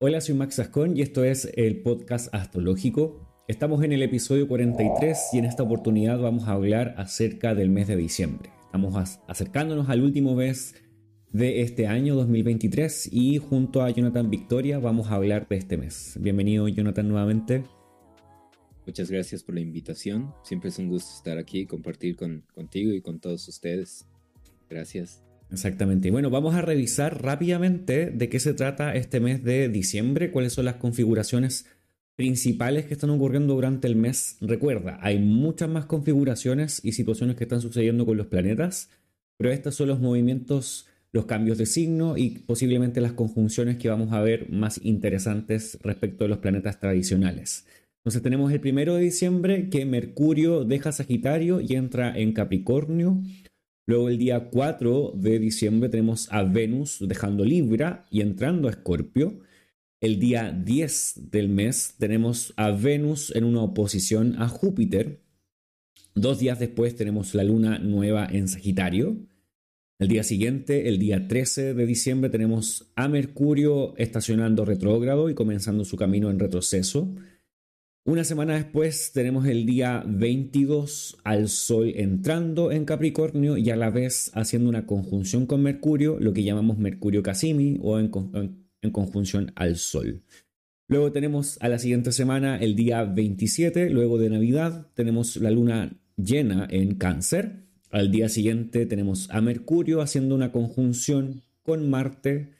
Hola, soy Max Ascon y esto es el podcast astrológico. Estamos en el episodio 43 y en esta oportunidad vamos a hablar acerca del mes de diciembre. Estamos acercándonos al último mes de este año 2023 y junto a Jonathan Victoria vamos a hablar de este mes. Bienvenido Jonathan nuevamente. Muchas gracias por la invitación. Siempre es un gusto estar aquí y compartir con, contigo y con todos ustedes. Gracias. Exactamente. Bueno, vamos a revisar rápidamente de qué se trata este mes de diciembre, cuáles son las configuraciones principales que están ocurriendo durante el mes. Recuerda, hay muchas más configuraciones y situaciones que están sucediendo con los planetas, pero estos son los movimientos, los cambios de signo y posiblemente las conjunciones que vamos a ver más interesantes respecto de los planetas tradicionales. Entonces tenemos el primero de diciembre que Mercurio deja Sagitario y entra en Capricornio. Luego el día 4 de diciembre tenemos a Venus dejando Libra y entrando a Escorpio. El día 10 del mes tenemos a Venus en una oposición a Júpiter. Dos días después tenemos la luna nueva en Sagitario. El día siguiente, el día 13 de diciembre, tenemos a Mercurio estacionando retrógrado y comenzando su camino en retroceso. Una semana después tenemos el día 22 al Sol entrando en Capricornio y a la vez haciendo una conjunción con Mercurio, lo que llamamos Mercurio Casimi o en, conjunción al Sol. Luego tenemos a la siguiente semana el día 27, luego de Navidad tenemos la luna llena en Cáncer. Al día siguiente tenemos a Mercurio haciendo una conjunción con Marte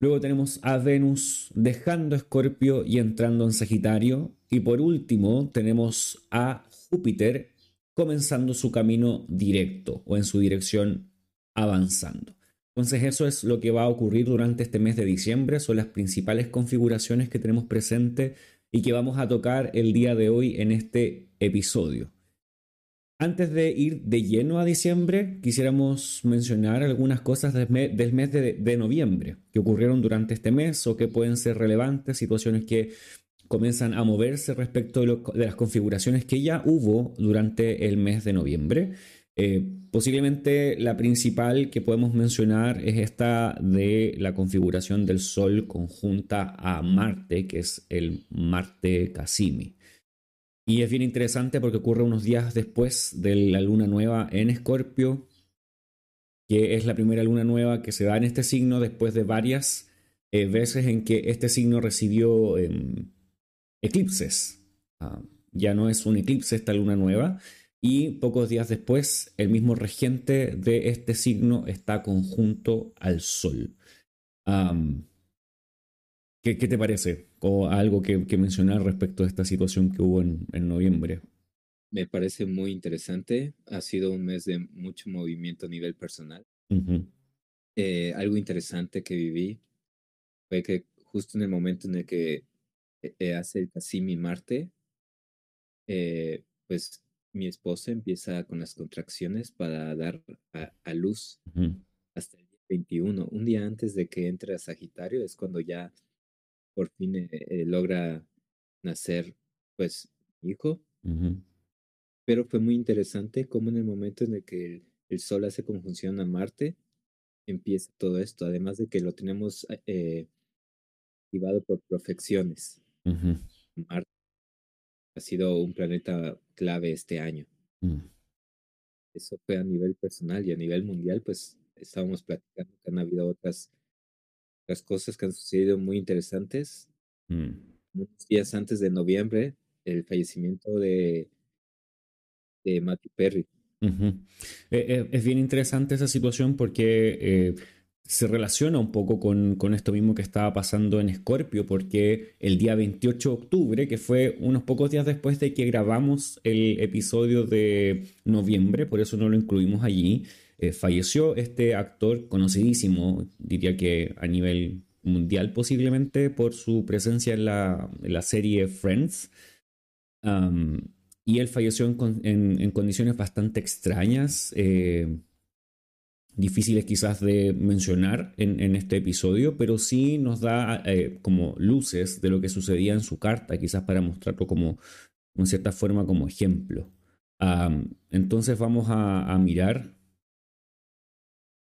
Luego tenemos a Venus dejando Escorpio y entrando en Sagitario. Y por último tenemos a Júpiter comenzando su camino directo o en su dirección avanzando. Entonces eso es lo que va a ocurrir durante este mes de diciembre. Son las principales configuraciones que tenemos presente y que vamos a tocar el día de hoy en este episodio. Antes de ir de lleno a diciembre, quisiéramos mencionar algunas cosas del mes, de, noviembre que ocurrieron durante este mes o que pueden ser relevantes, situaciones que comienzan a moverse respecto de, las configuraciones que ya hubo durante el mes de noviembre. Eh, posiblemente la principal que podemos mencionar es esta de la configuración del Sol conjunta a Marte, que es el Marte Cassimi. Y es bien interesante porque ocurre unos días después de la luna nueva en Escorpio, que es la primera luna nueva que se da en este signo después de varias eh, veces en que este signo recibió em, eclipses. Ah, ya no es un eclipse esta luna nueva. Y pocos días después, el mismo regente de este signo está conjunto al Sol. ¿qué, te parece? O algo que, mencionar respecto a esta situación que hubo en, noviembre. Me parece muy interesante. Ha sido un mes de mucho movimiento a nivel personal. Eh, algo interesante que viví fue que justo en el momento en el que eh, eh, hace el Cassimi Marte, pues mi esposa empieza con las contracciones para dar a, luz hasta el día 21. Un día antes de que entre a Sagitario es cuando ya por fin eh, eh, logra nacer, pues, hijo. Pero fue muy interesante cómo en el momento en el que el, Sol hace conjunción a Marte, empieza todo esto, además de que lo tenemos eh, activado por profecciones. Marte ha sido un planeta clave este año. Mm. Eso fue a nivel personal y a nivel mundial, pues estábamos platicando que han habido otras las cosas que han sucedido muy interesantes. Mm. Unos días antes de noviembre, el fallecimiento de, de Matthew Perry. Eh, eh, es bien interesante esa situación porque eh, se relaciona un poco con, con, esto mismo que estaba pasando en Scorpio, porque el día 28 de octubre, que fue unos pocos días después de que grabamos el episodio de noviembre, por eso no lo incluimos allí, eh, falleció este actor conocidísimo, diría que a nivel mundial posiblemente, por su presencia en la, serie Friends. y él falleció en, condiciones bastante extrañas, eh, difíciles quizás de mencionar en, este episodio, pero sí nos da eh, como luces de lo que sucedía en su carta, quizás para mostrarlo como, en cierta forma, como ejemplo. entonces vamos a mirar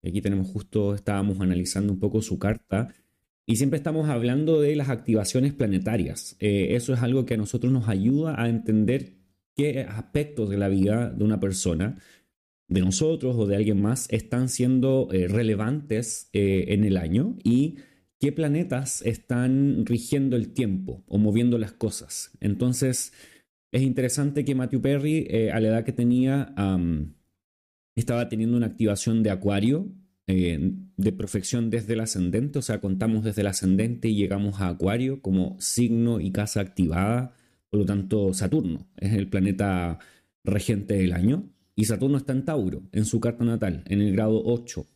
Aquí tenemos justo, estábamos analizando un poco su carta Y siempre estamos hablando de las activaciones planetarias. Eh, eso es algo que a nosotros nos ayuda a entender qué aspectos de la vida de una persona, de nosotros o de alguien más, están siendo eh, relevantes eh, en el año y qué planetas están rigiendo el tiempo o moviendo las cosas. Entonces, es interesante que Matthew Perry, a la edad que tenía, estaba teniendo una activación de Acuario eh, de perfección desde el ascendente, o sea, contamos desde el ascendente y llegamos a Acuario como signo y casa activada, por lo tanto Saturno es el planeta regente del año y Saturno está en Tauro, en su carta natal, en el grado 8.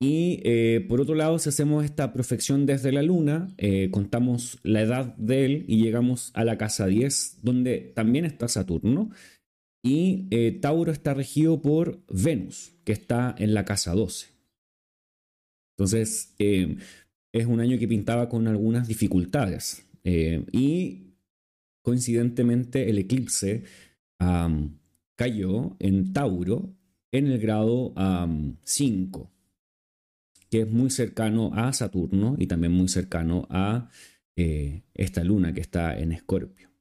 Y eh, por otro lado, si hacemos esta perfección desde la luna, eh, contamos la edad de él y llegamos a la casa 10, donde también está Saturno. Y Tauro está regido por Venus, que está en la casa 12. Entonces, eh, es un año que pintaba con algunas dificultades. Eh, y coincidentemente el eclipse cayó en Tauro en el grado 5, que es muy cercano a Saturno y también muy cercano a eh, esta luna que está en Escorpio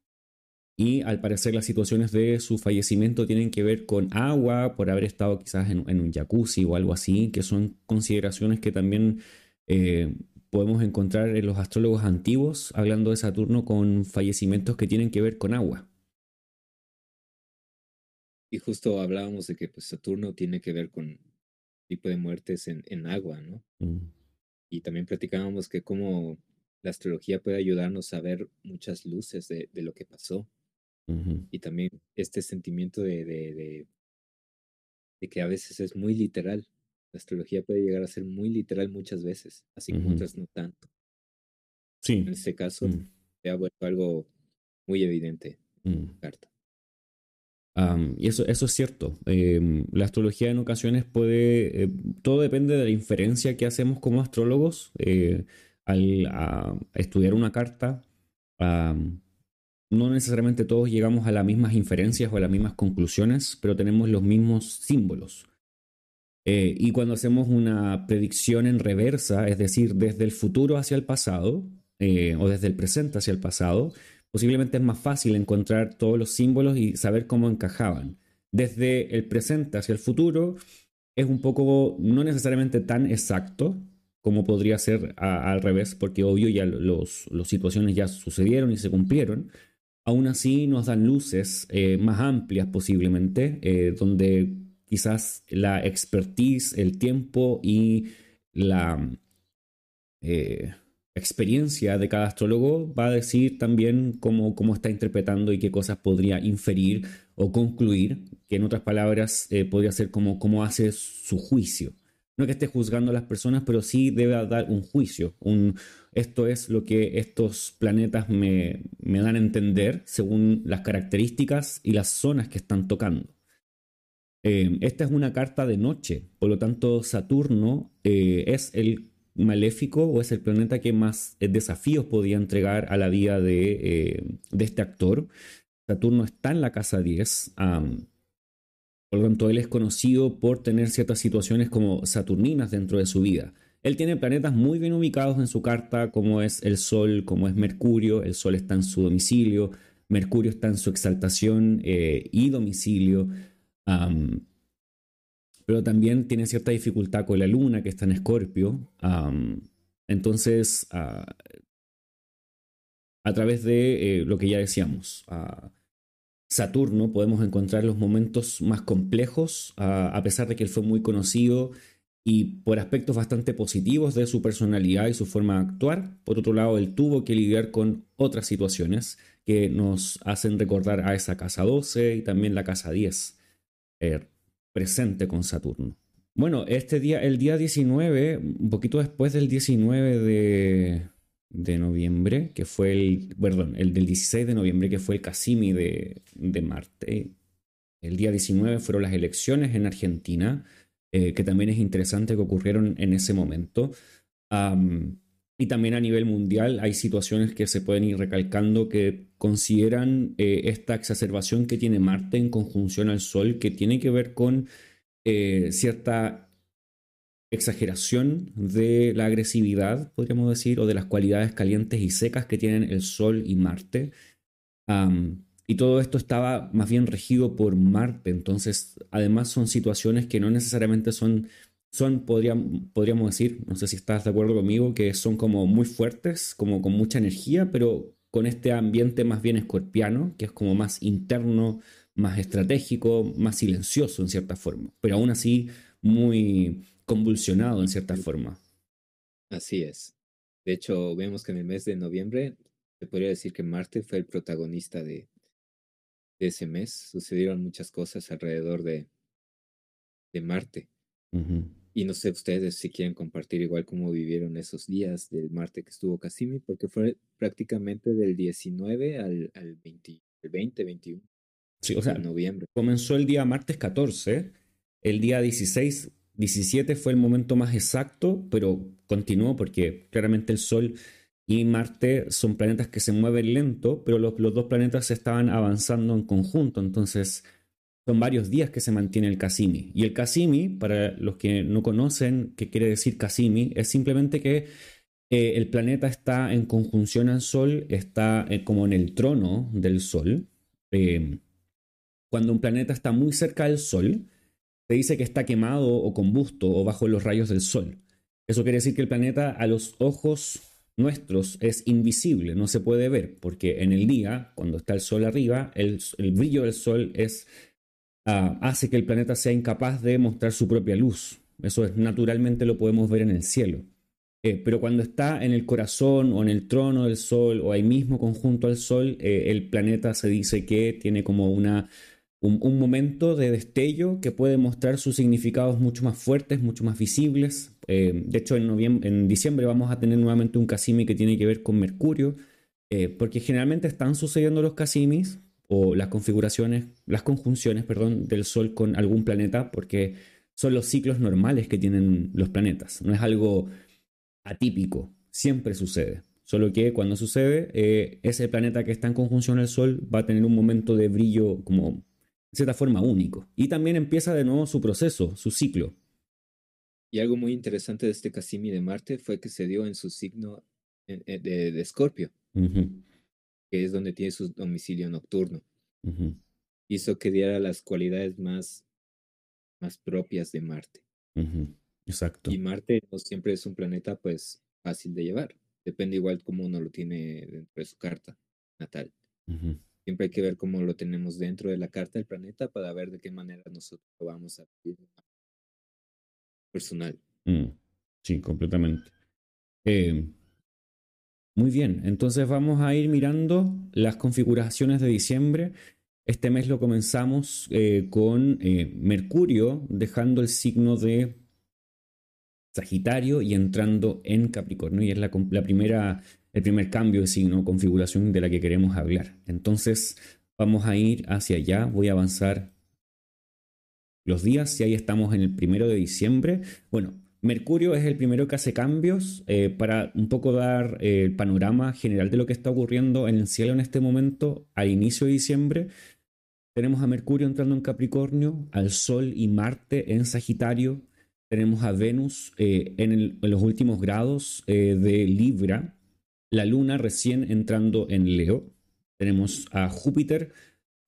y al parecer las situaciones de su fallecimiento tienen que ver con agua, por haber estado quizás en, un jacuzzi o algo así, que son consideraciones que también eh, podemos encontrar en los astrólogos antiguos hablando de Saturno con fallecimientos que tienen que ver con agua. Y justo hablábamos de que pues, Saturno tiene que ver con tipo de muertes en, agua, ¿no? Mm. Y también platicábamos que como la astrología puede ayudarnos a ver muchas luces de lo que pasó. Y también este sentimiento de, de, de, que a veces es muy literal. La astrología puede llegar a ser muy literal muchas veces, así como otras no tanto. Sí. En este caso, mm. se ha vuelto algo muy evidente en la mm. carta. y eso, eso es cierto. Em, la astrología en ocasiones puede, eh, todo depende de la inferencia que hacemos como astrólogos eh, al estudiar una carta no necesariamente todos llegamos a las mismas inferencias o a las mismas conclusiones, pero tenemos los mismos símbolos. Eh, y cuando hacemos una predicción en reversa, es decir, desde el futuro hacia el pasado, eh, o desde el presente hacia el pasado, posiblemente es más fácil encontrar todos los símbolos y saber cómo encajaban. Desde el presente hacia el futuro es un poco, no necesariamente tan exacto como podría ser al revés, porque obvio ya las situaciones ya sucedieron y se cumplieron, Aún así nos dan luces eh, más amplias posiblemente, eh, donde quizás la expertise, el tiempo y la eh, experiencia de cada astrólogo va a decir también cómo, cómo, está interpretando y qué cosas podría inferir o concluir, que en otras palabras podría ser como cómo hace su juicio. No que esté juzgando a las personas, pero sí debe dar un juicio. Un, esto es lo que estos planetas me, dan a entender según las características y las zonas que están tocando. Eh, esta es una carta de noche, por lo tanto Saturno eh, es el maléfico o es el planeta que más eh, desafíos podía entregar a la vida de, de este actor. Saturno está en la casa 10. Por lo tanto, él es conocido por tener ciertas situaciones como saturninas dentro de su vida. Él tiene planetas muy bien ubicados en su carta, como es el Sol, como es Mercurio. El Sol está en su domicilio, Mercurio está en su exaltación eh, y domicilio. pero también tiene cierta dificultad con la Luna, que está en Escorpio. entonces, ah, a través de eh, lo que ya decíamos, ah, Saturno podemos encontrar los momentos más complejos, a pesar de que él fue muy conocido y por aspectos bastante positivos de su personalidad y su forma de actuar. Por otro lado, él tuvo que lidiar con otras situaciones que nos hacen recordar a esa casa 12 y también la casa 10, eh, presente con Saturno. Bueno, este día, el día 19, un poquito después del 19 de, de noviembre, que fue el, perdón, el del 16 de noviembre, que fue el Casimi de, de Marte. El día 19 fueron las elecciones en Argentina, eh, que también es interesante que ocurrieron en ese momento. y también a nivel mundial hay situaciones que se pueden ir recalcando que consideran eh, esta exacerbación que tiene Marte en conjunción al Sol, que tiene que ver con eh, cierta exageración de la agresividad, podríamos decir, o de las cualidades calientes y secas que tienen el Sol y Marte. Y todo esto estaba más bien regido por Marte, entonces además son situaciones que no necesariamente son, son podríamos, podríamos decir, no sé si estás de acuerdo conmigo, que son como muy fuertes, como con mucha energía, pero con este ambiente más bien escorpiano, que es como más interno, más estratégico, más silencioso en cierta forma, pero aún así muy convulsionado en cierta forma. Así es. De hecho, vemos que en el mes de noviembre se podría decir que Marte fue el protagonista de, ese mes. Sucedieron muchas cosas alrededor de, de Marte. Y no sé ustedes si quieren compartir igual cómo vivieron esos días del Marte que estuvo Cassini, porque fue prácticamente del 19 al, al 20, 20, 21 sí, o sea, de noviembre. Comenzó el día martes 14, el día 16 17 fue el momento más exacto, pero continuó porque claramente el Sol y Marte son planetas que se mueven lento, pero los, dos planetas estaban avanzando en conjunto, entonces son varios días que se mantiene el Cassini. Y el Cassini, para los que no conocen qué quiere decir Cassini, es simplemente que eh, el planeta está en conjunción al Sol, está eh, como en el trono del Sol. Eh, cuando un planeta está muy cerca del Sol, se dice que está quemado o combusto o bajo los rayos del sol. Eso quiere decir que el planeta a los ojos nuestros es invisible, no se puede ver, porque en el día, cuando está el sol arriba, el, brillo del sol es, ah, hace que el planeta sea incapaz de mostrar su propia luz. Eso es naturalmente lo podemos ver en el cielo. Eh, pero cuando está en el corazón o en el trono del sol o ahí mismo conjunto al sol, eh, el planeta se dice que tiene como una un, momento de destello que puede mostrar sus significados mucho más fuertes, mucho más visibles. Eh, de hecho, en, noviembre, en diciembre vamos a tener nuevamente un Casimi que tiene que ver con Mercurio, eh, porque generalmente están sucediendo los Casimis o las configuraciones, las conjunciones, perdón, del Sol con algún planeta, porque son los ciclos normales que tienen los planetas. No es algo atípico, siempre sucede. Solo que cuando sucede, eh, ese planeta que está en conjunción al Sol va a tener un momento de brillo como cierta forma único. Y también empieza de nuevo su proceso, su ciclo. Y algo muy interesante de este Cassimi de Marte fue que se dio en su signo de, de Escorpio, que es donde tiene su domicilio nocturno. Hizo que diera las cualidades más, más propias de Marte. Exacto. Y Marte no siempre es un planeta pues fácil de llevar. Depende igual cómo uno lo tiene dentro de su carta natal. Siempre hay que ver cómo lo tenemos dentro de la carta del planeta para ver de qué manera nosotros lo vamos a vivir personal. Mm, sí, completamente. Eh, muy bien, entonces vamos a ir mirando las configuraciones de diciembre. Este mes lo comenzamos eh, con eh, Mercurio dejando el signo de Sagitario y entrando en Capricornio. Y es la primera el primer cambio de signo, configuración de la que queremos hablar. Entonces vamos a ir hacia allá, voy a avanzar los días y ahí estamos en el primero de diciembre. Bueno, Mercurio es el primero que hace cambios eh, para un poco dar eh, el panorama general de lo que está ocurriendo en el cielo en este momento al inicio de diciembre. Tenemos a Mercurio entrando en Capricornio, al Sol y Marte en Sagitario. Tenemos a Venus eh, en, en, los últimos grados de Libra, la Luna recién entrando en Leo. Tenemos a Júpiter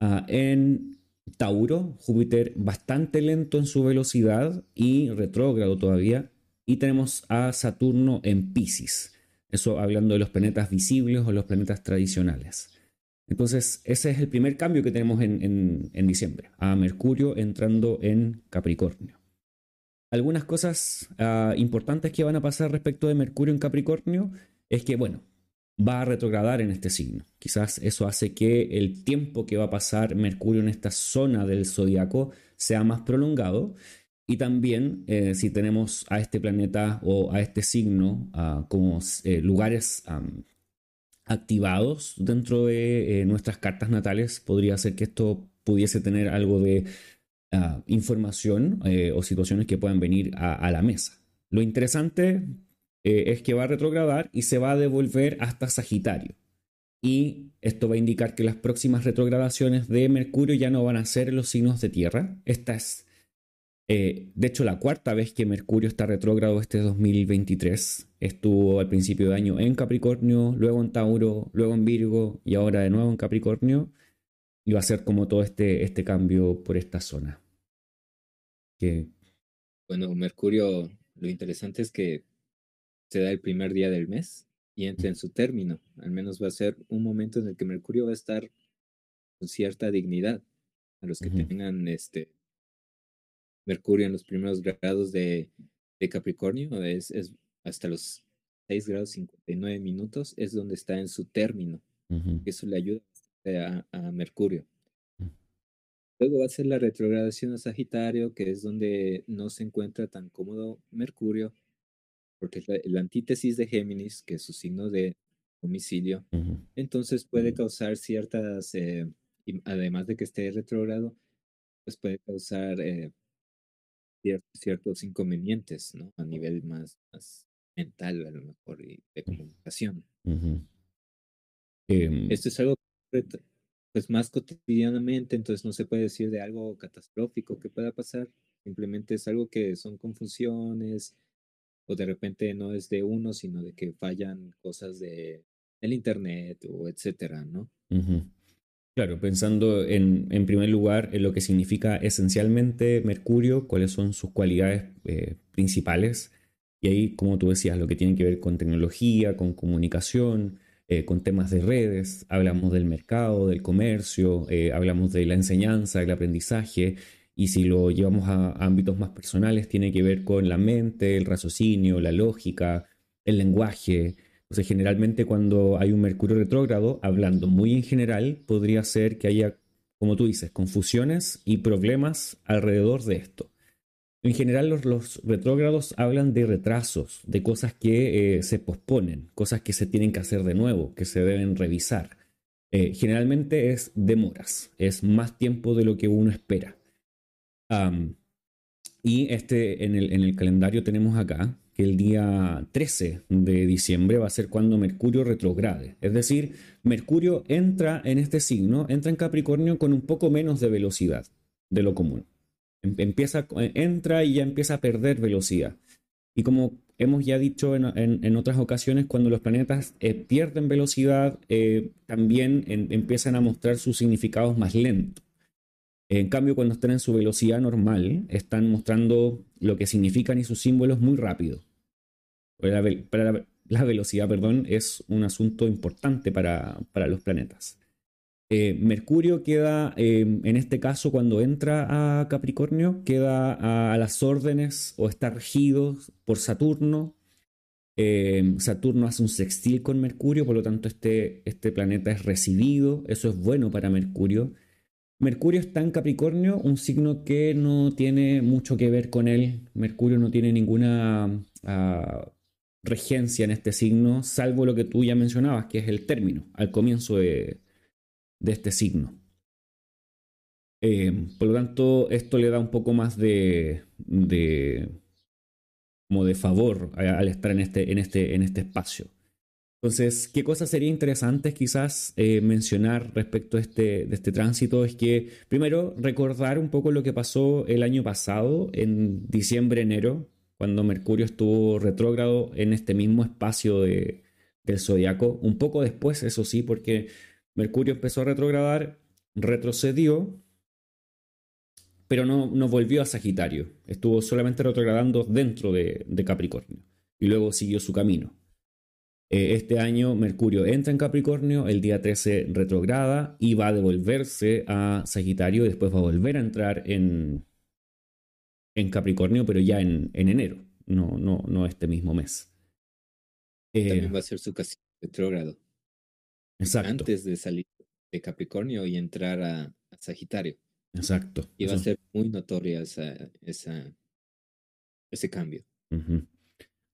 ah, en Tauro, Júpiter bastante lento en su velocidad y retrógrado todavía. Y tenemos a Saturno en Pisces. Eso hablando de los planetas visibles o los planetas tradicionales. Entonces, ese es el primer cambio que tenemos en, diciembre, a Mercurio entrando en Capricornio. Algunas cosas ah, importantes que van a pasar respecto de Mercurio en Capricornio es que, bueno, va a retrogradar en este signo. Quizás eso hace que el tiempo que va a pasar Mercurio en esta zona del zodiaco sea más prolongado. Y también eh, si tenemos a este planeta o a este signo ah, como eh, lugares activados dentro de eh, nuestras cartas natales, podría ser que esto pudiese tener algo de ah, información o situaciones que puedan venir a la mesa. Lo interesante eh, es que va a retrogradar y se va a devolver hasta Sagitario. Y esto va a indicar que las próximas retrogradaciones de Mercurio ya no van a ser los signos de tierra. Esta es Eh, de hecho, la cuarta vez que Mercurio está retrógrado este 2023 estuvo al principio de año en Capricornio, luego en Tauro, luego en Virgo y ahora de nuevo en Capricornio. Y va a ser como todo este, este cambio por esta zona. Bueno, Mercurio, lo interesante es que se da el primer día del mes y entra en su término. Al menos va a ser un momento en el que Mercurio va a estar con cierta dignidad. A los que tengan este Mercurio en los primeros grados de, Capricornio, es, es, hasta los 6 grados 59 minutos, es donde está en su término. Eso le ayuda a, Mercurio. Luego va a ser la retrogradación a Sagitario, que es donde no se encuentra tan cómodo Mercurio, porque es la, antítesis de Géminis, que es su signo de domicilio. Entonces puede causar ciertas, eh, además de que esté retrógrado, pues puede causar eh, ciertos inconvenientes, ¿no? A nivel más, más mental, a lo mejor, y de comunicación. Em Esto es algo pues más cotidianamente, entonces no se puede decir de algo catastrófico que pueda pasar, simplemente es algo que son confusiones o de repente no es de uno, sino de que fallan cosas de el internet o etcétera, ¿no? Claro, pensando en, en, primer lugar en lo que significa esencialmente Mercurio, cuáles son sus cualidades eh, principales, y ahí, como tú decías, lo que tiene que ver con tecnología, con comunicación, eh, con temas de redes, hablamos del mercado, del comercio, eh, hablamos de la enseñanza, el aprendizaje, y si lo llevamos a, ámbitos más personales, tiene que ver con la mente, el raciocinio, la lógica, el lenguaje, entonces, generalmente cuando hay un Mercurio retrógrado, hablando muy en general, podría ser que haya, como tú dices, confusiones y problemas alrededor de esto. En general, los, retrógrados hablan de retrasos, de cosas que eh, se posponen, cosas que se tienen que hacer de nuevo, que se deben revisar. Eh, generalmente es demoras, es más tiempo de lo que uno espera. Y este, en el, en el calendario tenemos acá que el día 13 de diciembre va a ser cuando Mercurio retrograde. Es decir, Mercurio entra en este signo, entra en Capricornio con un poco menos de velocidad de lo común. Em, empieza, entra y ya empieza a perder velocidad. Y como hemos ya dicho en, otras ocasiones, cuando los planetas eh, pierden velocidad, eh, también empiezan a mostrar sus significados más lentos. En cambio, cuando están en su velocidad normal, están mostrando lo que significan y sus símbolos muy rápido. La, la, velocidad, perdón, es un asunto importante para, los planetas. Eh, Mercurio queda, em, en este caso, cuando entra a Capricornio, queda a, las órdenes o está regido por Saturno. Em, Saturno hace un sextil con Mercurio, por lo tanto este, este planeta es recibido, eso es bueno para Mercurio. Mercurio está en Capricornio, un signo que no tiene mucho que ver con él. Mercurio no tiene ninguna ah, regencia en este signo, salvo lo que tú ya mencionabas, que es el término, al comienzo de, este signo. Eh, por lo tanto, esto le da un poco más de, de como de favor al estar en este, en este, en este espacio. Entonces, ¿qué cosas sería interesantes quizás eh, mencionar respecto a este, de este tránsito? Es que, primero, recordar un poco lo que pasó el año pasado, en diciembre, enero, cuando Mercurio estuvo retrógrado en este mismo espacio de, del zodiaco. Un poco después, eso sí, porque Mercurio empezó a retrogradar, retrocedió, pero no, no volvió a Sagitario. Estuvo solamente retrogradando dentro de, de Capricornio y luego siguió su camino. Eh, este año Mercurio entra en Capricornio, el día 13 retrograda y va a devolverse a Sagitario y después va a volver a entrar en, en Capricornio, pero ya en, en enero, no, no, no este mismo mes. También eh, va a ser su casi retrógrado. Exacto. Antes de salir de Capricornio y entrar a, Sagitario. Exacto. Y va a ser muy notoria esa, esa, ese cambio.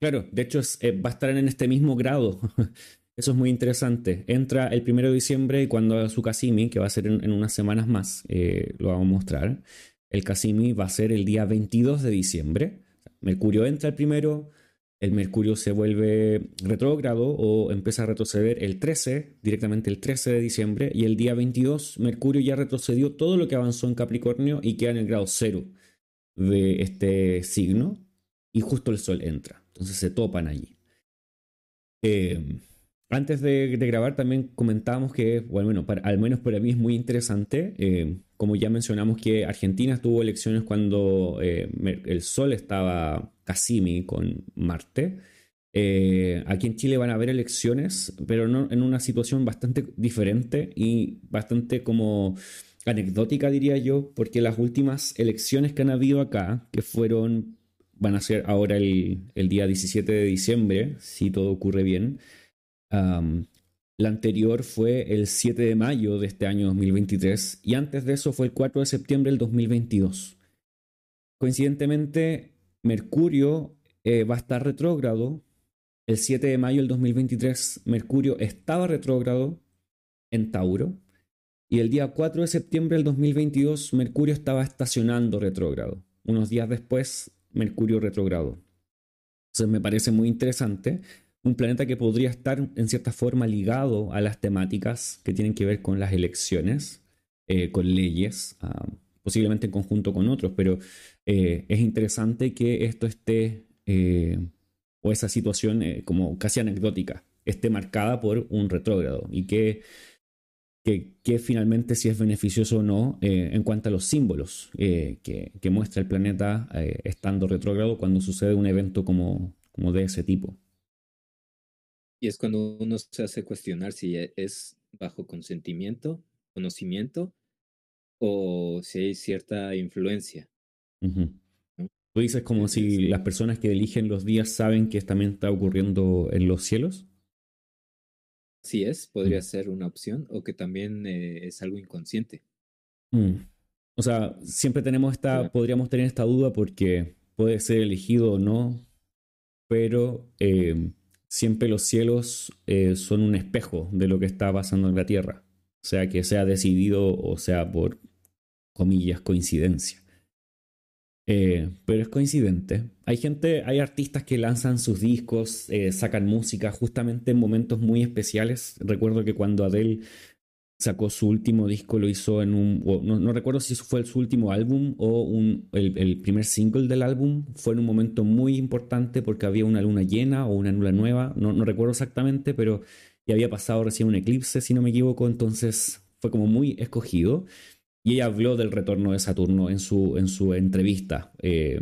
Claro, de hecho eh, va a estar en este mismo grado. Eso es muy interesante. Entra el primero de diciembre y cuando haga su Casimi, que va a ser en, unas semanas más, eh, lo vamos a mostrar. El Casimi va a ser el día 22 de diciembre. Mercurio entra el primero, el Mercurio se vuelve retrógrado o empieza a retroceder el 13, directamente el 13 de diciembre, y el día 22 Mercurio ya retrocedió todo lo que avanzó en Capricornio y queda en el grado cero. de este signo y justo el sol entra. Entonces se topan allí. Eh, antes de, grabar también comentábamos que, bueno, al menos para mí es muy interesante, eh, como ya mencionamos que Argentina tuvo elecciones cuando eh, el Sol estaba Cassimi con Marte. aquí en Chile van a haber elecciones, pero no, en una situación bastante diferente y bastante como anecdótica, diría yo, porque las últimas elecciones que han habido acá, que fueron, van a ser ahora el, el día 17 de diciembre, si todo ocurre bien, la anterior fue el 7 de mayo de este año 2023 y antes de eso fue el 4 de septiembre del 2022. Coincidentemente, Mercurio eh, va a estar retrógrado. El 7 de mayo del 2023, Mercurio estaba retrógrado en Tauro. Y el día 4 de septiembre del 2022, Mercurio estaba estacionando retrógrado. Unos días después, Mercurio retrógrado. Entonces me parece muy interesante un planeta que podría estar en cierta forma ligado a las temáticas que tienen que ver con las elecciones, eh, con leyes, ah, posiblemente en conjunto con otros, pero eh, es interesante que esto esté, eh, o esa situación como casi anecdótica, esté marcada por un retrógrado y que, que, finalmente si es beneficioso o no en cuanto a los símbolos que, que, muestra el planeta estando retrógrado cuando sucede un evento como, como de ese tipo. Y es cuando uno se hace cuestionar si e, es bajo consentimiento, conocimiento o si hay cierta influencia. ¿Tú dices como si las personas que eligen los días saben que también está ocurriendo en los cielos? Sí es, podría mm. ser una opción, o que también eh, es algo inconsciente. Mm. O sea, siempre tenemos esta, podríamos tener esta duda porque puede ser elegido o no, pero eh, siempre los cielos eh, son un espejo de lo que está pasando en la Tierra, sea que sea decidido o sea por comillas coincidencia. Eh, pero es coincidente. Hay gente, hay artistas que lanzan sus discos, eh, sacan música justamente en momentos muy especiales. Recuerdo que cuando Adele sacó su último disco, lo hizo en un, no, recuerdo si fue su último álbum o el, primer single del álbum, fue en un momento muy importante porque había una luna llena o una luna nueva, no, recuerdo exactamente, pero ya había pasado recién un eclipse, si no me equivoco, entonces fue como muy escogido. Y ella habló del retorno de Saturno en su, en su entrevista, eh,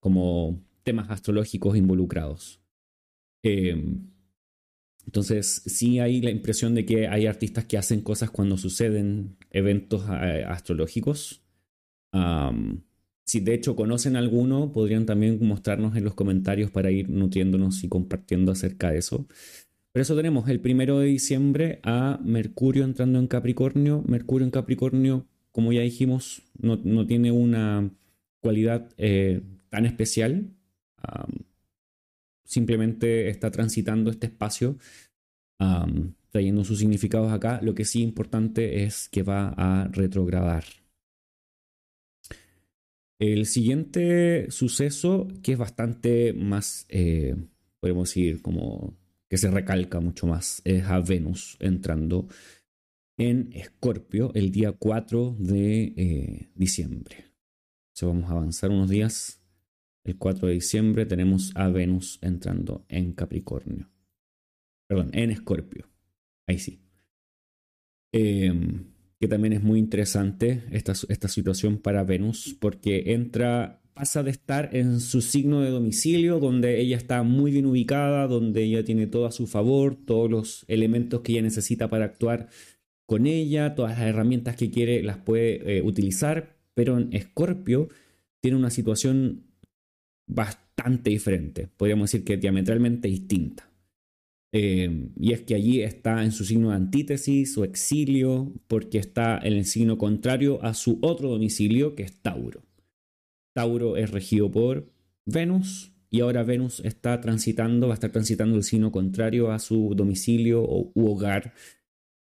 como temas astrológicos involucrados. Eh, entonces, sí hay la impresión de que hay artistas que hacen cosas cuando suceden eventos eh, astrológicos. si de hecho conocen alguno, podrían también mostrarnos en los comentarios para ir nutriéndonos y compartiendo acerca de eso. Por eso tenemos el primero de diciembre a Mercurio entrando en Capricornio. Mercurio en Capricornio, como ya dijimos, no, tiene una cualidad eh, tan especial simplemente está transitando este espacio, trayendo sus significados acá. Lo que sí importante es que va a retrogradar. El siguiente suceso, que es bastante más, eh, podemos decir, como que se recalca mucho más, es a Venus entrando en Escorpio el día 4 de eh, diciembre. vamos a avanzar unos días el 4 de diciembre tenemos a Venus entrando en Capricornio. Perdón, en Escorpio. Ahí sí. Em, que también es muy interesante esta, esta situación para Venus porque entra, pasa de estar en su signo de domicilio, donde ella está muy bien ubicada, donde ella tiene todo a su favor, todos los elementos que ella necesita para actuar con ella, todas las herramientas que quiere las puede eh, utilizar, pero en Escorpio tiene una situación bastante diferente, podríamos decir que diametralmente distinta. Eh, y es que allí está en su signo de antítesis o exilio, porque está en el signo contrario a su otro domicilio, que es Tauro. Tauro es regido por Venus, y ahora Venus está transitando, va a estar transitando el signo contrario a su domicilio o, u hogar,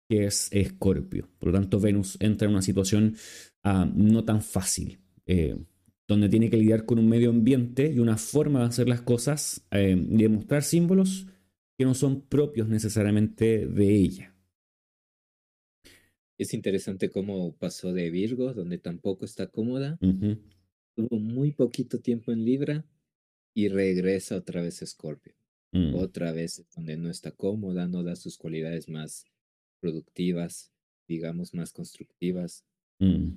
que es Escorpio. Por lo tanto, Venus entra en una situación ah, no tan fácil. Eh, donde tiene que lidiar con un medio ambiente y una forma de hacer las cosas eh, y de mostrar símbolos que no son propios necesariamente de ella. Es interesante cómo pasó de Virgo, donde tampoco está cómoda, tuvo muy poquito tiempo en Libra y regresa otra vez a Scorpio. Mm. Otra vez donde no está cómoda, no da sus cualidades más productivas, digamos, más constructivas. Mm.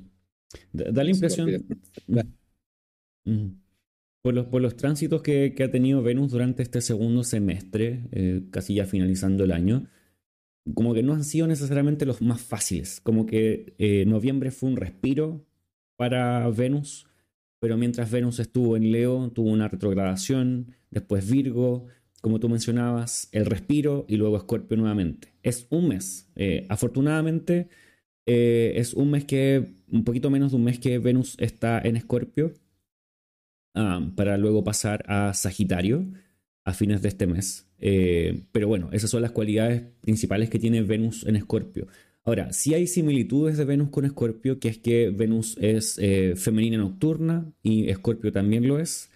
Da, la impresión... Mm. Por los, por los tránsitos que, ha tenido Venus durante este segundo semestre, eh, casi ya finalizando el año, como que no han sido necesariamente los más fáciles. Como que eh, noviembre fue un respiro para Venus, pero mientras Venus estuvo en Leo, tuvo una retrogradación, después Virgo, como tú mencionabas, el respiro y luego Escorpio nuevamente. Es un mes. Eh, afortunadamente, eh, es un mes que, un poquito menos de un mes que Venus está en Escorpio, ah, para luego pasar a Sagitario a fines de este mes. Eh, pero bueno, esas son las cualidades principales que tiene Venus en Escorpio. Ahora, sí hay similitudes de Venus con Escorpio, que es que Venus es eh, femenina nocturna y Escorpio también lo es,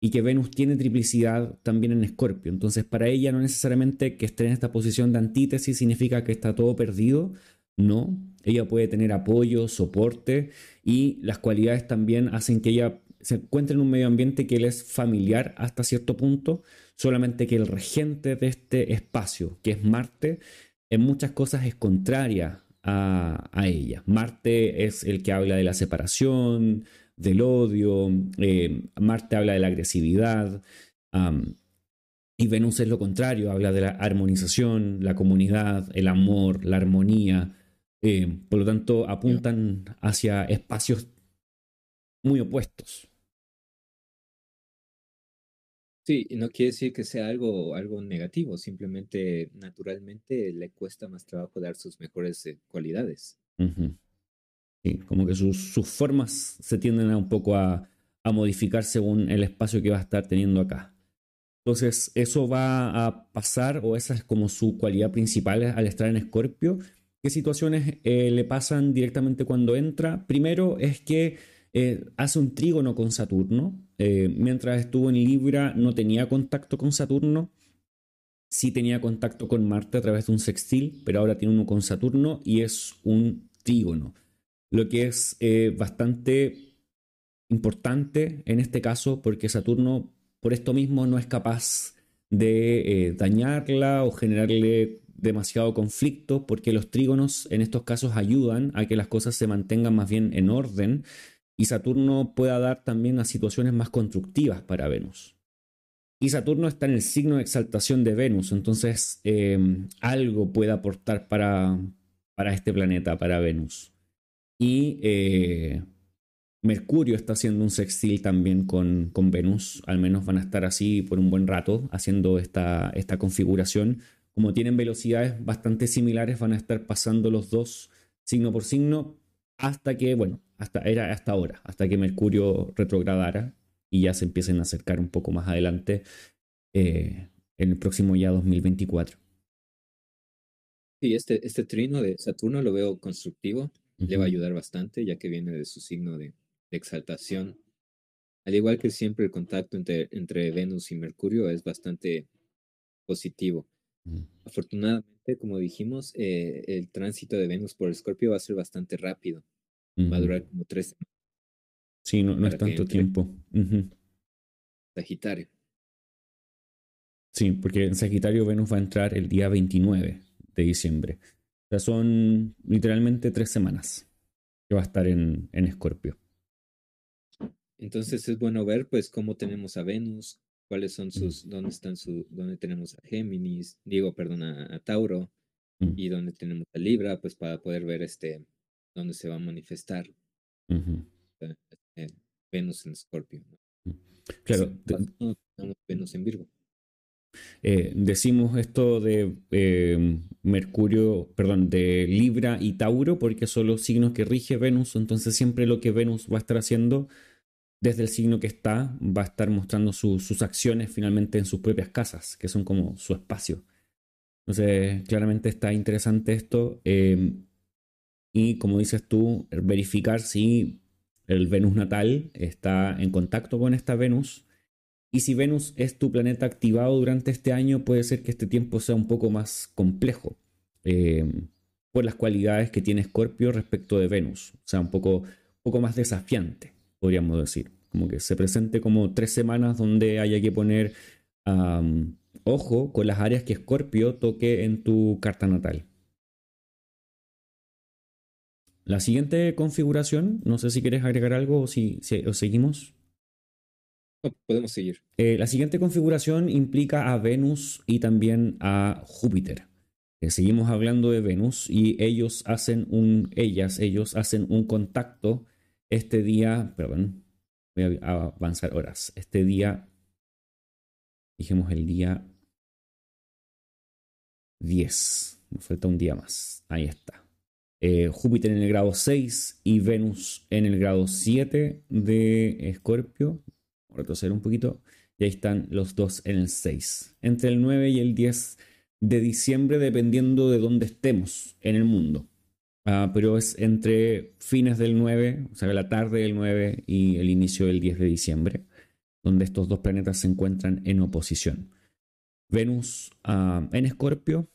y que Venus tiene triplicidad también en Escorpio. Entonces, para ella no necesariamente que esté en esta posición de antítesis significa que está todo perdido, no. Ella puede tener apoyo, soporte y las cualidades también hacen que ella se encuentre en un medio ambiente que le es familiar hasta cierto punto, solamente que el regente de este espacio, que es Marte, en muchas cosas es contraria a, ella. Marte es el que habla de la separación, del odio, eh, Marte habla de la agresividad, y Venus es lo contrario, habla de la armonización, la comunidad, el amor, la armonía. Eh, por lo tanto, apuntan hacia espacios muy opuestos. Sí, no quiere decir que sea algo, algo negativo, simplemente naturalmente le cuesta más trabajo dar sus mejores eh, cualidades. Sí, como que sus, sus, formas se tienden a un poco a, a, modificar según el espacio que va a estar teniendo acá. Entonces, eso va a pasar, o esa es como su cualidad principal al estar en Escorpio. ¿Qué situaciones eh, le pasan directamente cuando entra? Primero es que eh, hace un trígono con Saturno. Eh, mientras estuvo en Libra no tenía contacto con Saturno. Sí tenía contacto con Marte a través de un sextil, pero ahora tiene uno con Saturno y es un trígono. Lo que es eh, bastante importante en este caso porque Saturno por esto mismo no es capaz de dañarla o generarle demasiado conflicto porque los trígonos en estos casos ayudan a que las cosas se mantengan más bien en orden y Saturno pueda dar también a situaciones más constructivas para Venus. Y Saturno está en el signo de exaltación de Venus, entonces em, algo puede aportar para, para, este planeta, para Venus. Y eh, Mercurio está haciendo un sextil también con, con, Venus, al menos van a estar así por un buen rato haciendo esta, esta configuración. Como tienen velocidades bastante similares, van a estar pasando los dos signo por signo hasta que, bueno, hasta, era hasta ahora, hasta que Mercurio retrogradara y ya se empiecen a acercar un poco más adelante eh, en el próximo ya 2024. Sí, este, este trino de Saturno lo veo constructivo, le va a ayudar bastante ya que viene de su signo de, exaltación. Al igual que siempre el contacto entre, entre Venus y Mercurio es bastante positivo. Afortunadamente, como dijimos, eh, el tránsito de Venus por Escorpio va a ser bastante rápido. Va a durar como tres semanas. Sí, no, es tanto tiempo. Sagitario. Sí, porque en Sagitario Venus va a entrar el día 29 de diciembre. O sea, son literalmente tres semanas que va a estar en, en Escorpio. Entonces es bueno ver pues cómo tenemos a Venus, cuáles son sus, dónde están su, dónde tenemos a Géminis, digo, perdón, a, Tauro, y dónde tenemos a Libra, pues para poder ver este, dónde se va a manifestar eh, Venus en Escorpio. Claro. Venus en Virgo. Eh, decimos esto de eh, Mercurio, perdón, de Libra y Tauro, porque son los signos que rige Venus, entonces siempre lo que Venus va a estar haciendo desde el signo que está, va a estar mostrando sus acciones finalmente en sus propias casas, que son como su espacio. Entonces, claramente está interesante esto. Em, y como dices tú, verificar si el Venus natal está en contacto con esta Venus. Y si Venus es tu planeta activado durante este año, puede ser que este tiempo sea un poco más complejo. Em, por las cualidades que tiene Escorpio respecto de Venus. O sea, un poco, poco más desafiante, podríamos decir. Como que se presente como tres semanas donde haya que poner ojo con las áreas que Escorpio toque en tu carta natal. La siguiente configuración, no sé si quieres agregar algo o si, seguimos. podemos seguir. Eh, la siguiente configuración implica a Venus y también a Júpiter. Eh, seguimos hablando de Venus y ellos hacen un, ellas, ellos hacen un contacto este día, perdón, voy a avanzar horas, este día, dijimos el día 10, me falta un día más, ahí está. Eh, Júpiter en el grado 6 y Venus en el grado 7 de Escorpio. Retroceder un poquito. Y ahí están los dos en el 6. Entre el 9 y el 10 de diciembre, dependiendo de dónde estemos en el mundo. Ah, pero es entre fines del 9, o sea, la tarde del 9 y el inicio del 10 de diciembre, donde estos dos planetas se encuentran en oposición. Venus ah, en Escorpio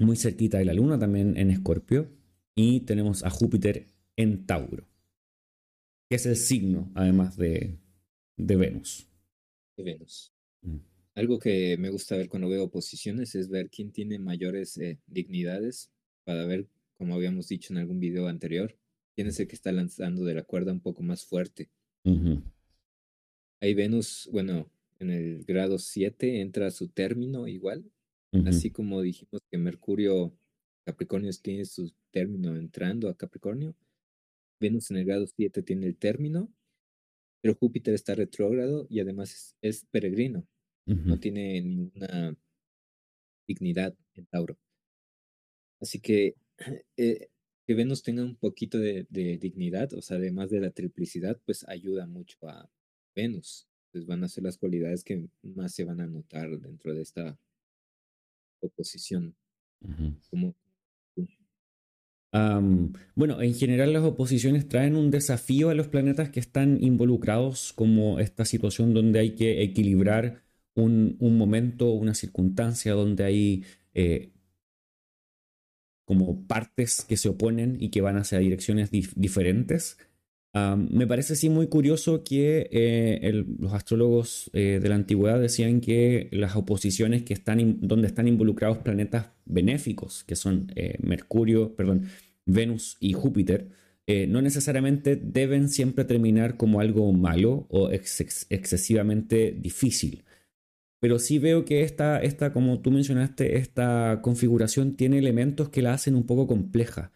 muy cerquita de la Luna, también en Escorpio, y tenemos a Júpiter en Tauro, que es el signo, además de, de Venus. De Venus. Mm. Algo que me gusta ver cuando veo oposiciones es ver quién tiene mayores eh, dignidades para ver, como habíamos dicho en algún video anterior, quién es el que está lanzando de la cuerda un poco más fuerte. Hay Venus, bueno, en el grado 7 entra a su término igual, Así como dijimos que Mercurio, Capricornio tiene su término entrando a Capricornio, Venus en el grado 7 tiene el término, pero Júpiter está retrógrado y además es, peregrino, no tiene ninguna dignidad en Tauro. Así que eh, que Venus tenga un poquito de, de, dignidad, o sea, además de la triplicidad, pues ayuda mucho a Venus. Entonces van a ser las cualidades que más se van a notar dentro de esta oposición. Como bueno, en general las oposiciones traen un desafío a los planetas que están involucrados, como esta situación donde hay que equilibrar un, un momento, una circunstancia donde hay eh, como partes que se oponen y que van hacia direcciones diferentes me parece sí muy curioso que eh, los astrólogos eh, de la antigüedad decían que las oposiciones que están donde están involucrados planetas benéficos, que son eh, Mercurio, perdón, Venus y Júpiter, no necesariamente deben siempre terminar como algo malo o excesivamente difícil. Pero sí veo que esta, esta, como tú mencionaste, esta configuración tiene elementos que la hacen un poco compleja.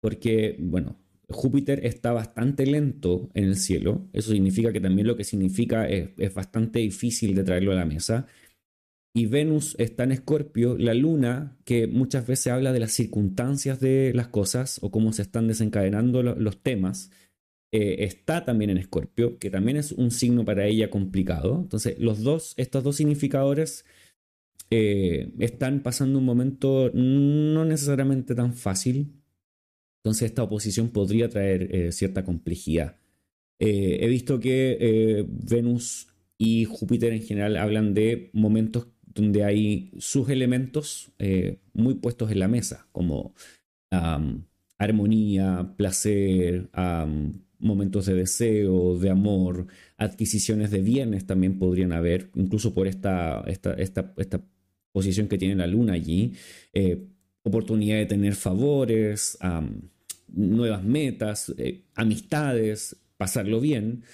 Porque, bueno, Júpiter está bastante lento en el cielo. Eso significa que también lo que significa es, bastante difícil de traerlo a la mesa. Y Venus está en Escorpio, la luna, que muchas veces habla de las circunstancias de las cosas o cómo se están desencadenando los temas, eh, está también en Escorpio, que también es un signo para ella complicado. Entonces, los dos, estos dos significadores eh, están pasando un momento no necesariamente tan fácil entonces esta oposición podría traer eh, cierta complejidad. Eh, he visto que eh, Venus y Júpiter en general hablan de momentos donde hay sus elementos muy puestos en la mesa, como armonía, placer, momentos de deseo, de amor, adquisiciones de bienes también podrían haber, incluso por esta, esta, esta, esta posición que tiene la luna allí, oportunidad de tener favores, nuevas metas, eh, amistades, pasarlo bien,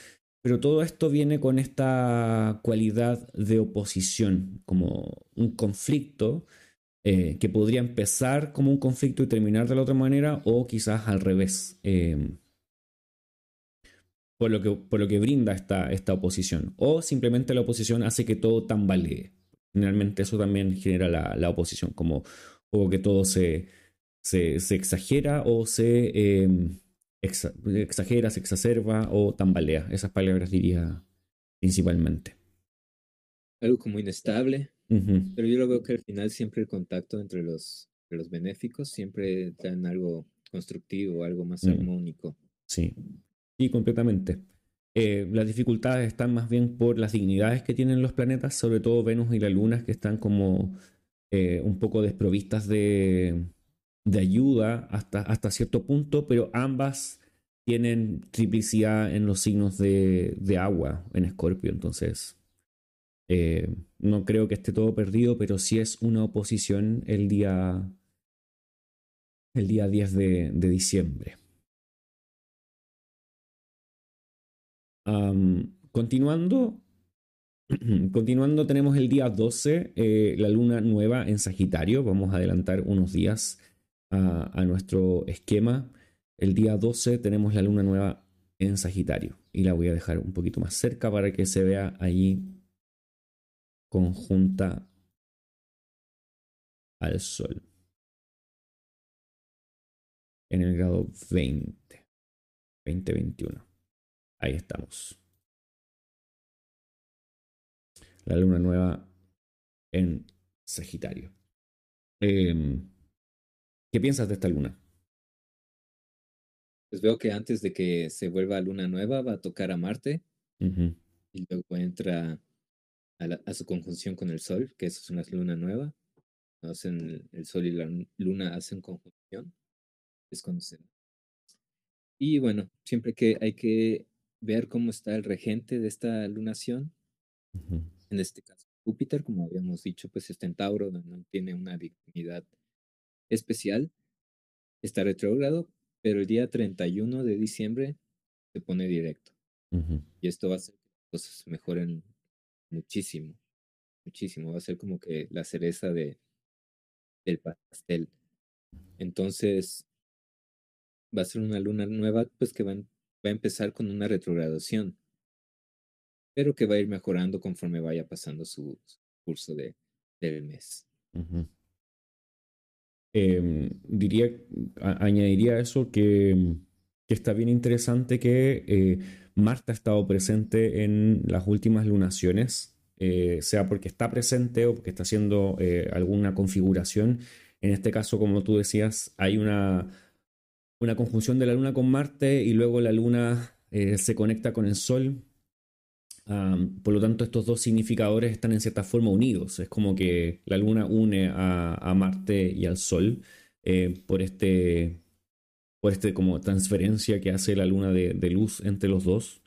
pero todo esto viene con esta cualidad de oposición, como un conflicto eh, que podría empezar como un conflicto y terminar de la otra manera, o quizás al revés. Em, por lo, que, por lo que brinda esta, esta oposición. O simplemente la oposición hace que todo tambalee. Generalmente eso también genera la, la oposición, como o que todo se, se, exagera o se em, exagera, se exacerba o tambalea. Esas palabras diría principalmente. Algo como inestable, pero yo lo veo que al final siempre el contacto entre los, los benéficos siempre dan algo constructivo, algo más mm. armónico. Sí, y completamente. Eh, las dificultades están más bien por las dignidades que tienen los planetas, sobre todo Venus y la Luna, que están como eh, un poco desprovistas de, de ayuda hasta, hasta cierto punto, pero ambas tienen triplicidad en los signos de, agua en Escorpio, entonces eh, no creo que esté todo perdido, pero sí es una oposición el día, el día 10 de, diciembre. continuando, continuando tenemos el día 12, eh, la luna nueva en Sagitario, vamos a adelantar unos días a, nuestro esquema. El día 12 tenemos la luna nueva en Sagitario y la voy a dejar un poquito más cerca para que se vea ahí conjunta al Sol. En el grado 20, 20-21. Ahí estamos. La luna nueva en Sagitario. Eh, ¿Qué piensas de esta luna? Pues veo que antes de que se vuelva luna nueva va a tocar a Marte y luego entra a, su conjunción con el Sol, que eso es una luna nueva. Hacen, el Sol y la luna hacen conjunción. Es cuando Y bueno, siempre que hay que ver cómo está el regente de esta lunación. En este caso, Júpiter, como habíamos dicho, pues está en Tauro, no tiene una dignidad especial, está retrógrado, pero el día 31 de diciembre se pone directo. Y esto va a hacer que las cosas mejoren muchísimo, muchísimo. Va a ser como que la cereza de, del pastel. Entonces, va a ser una luna nueva, pues que va, va a empezar con una retrogradación, pero que va a ir mejorando conforme vaya pasando su, curso de, del mes. Em, diría, añadiría eso que, está bien interesante que eh, Marta ha estado presente en las últimas lunaciones, eh, sea porque está presente o porque está haciendo eh, alguna configuración. En este caso, como tú decías, hay una, una conjunción de la luna con Marte y luego la luna se conecta con el Sol por lo tanto, estos dos significadores están en cierta forma unidos. Es como que la Luna une a, Marte y al Sol eh, por este por este como transferencia que hace la Luna de, luz entre los dos.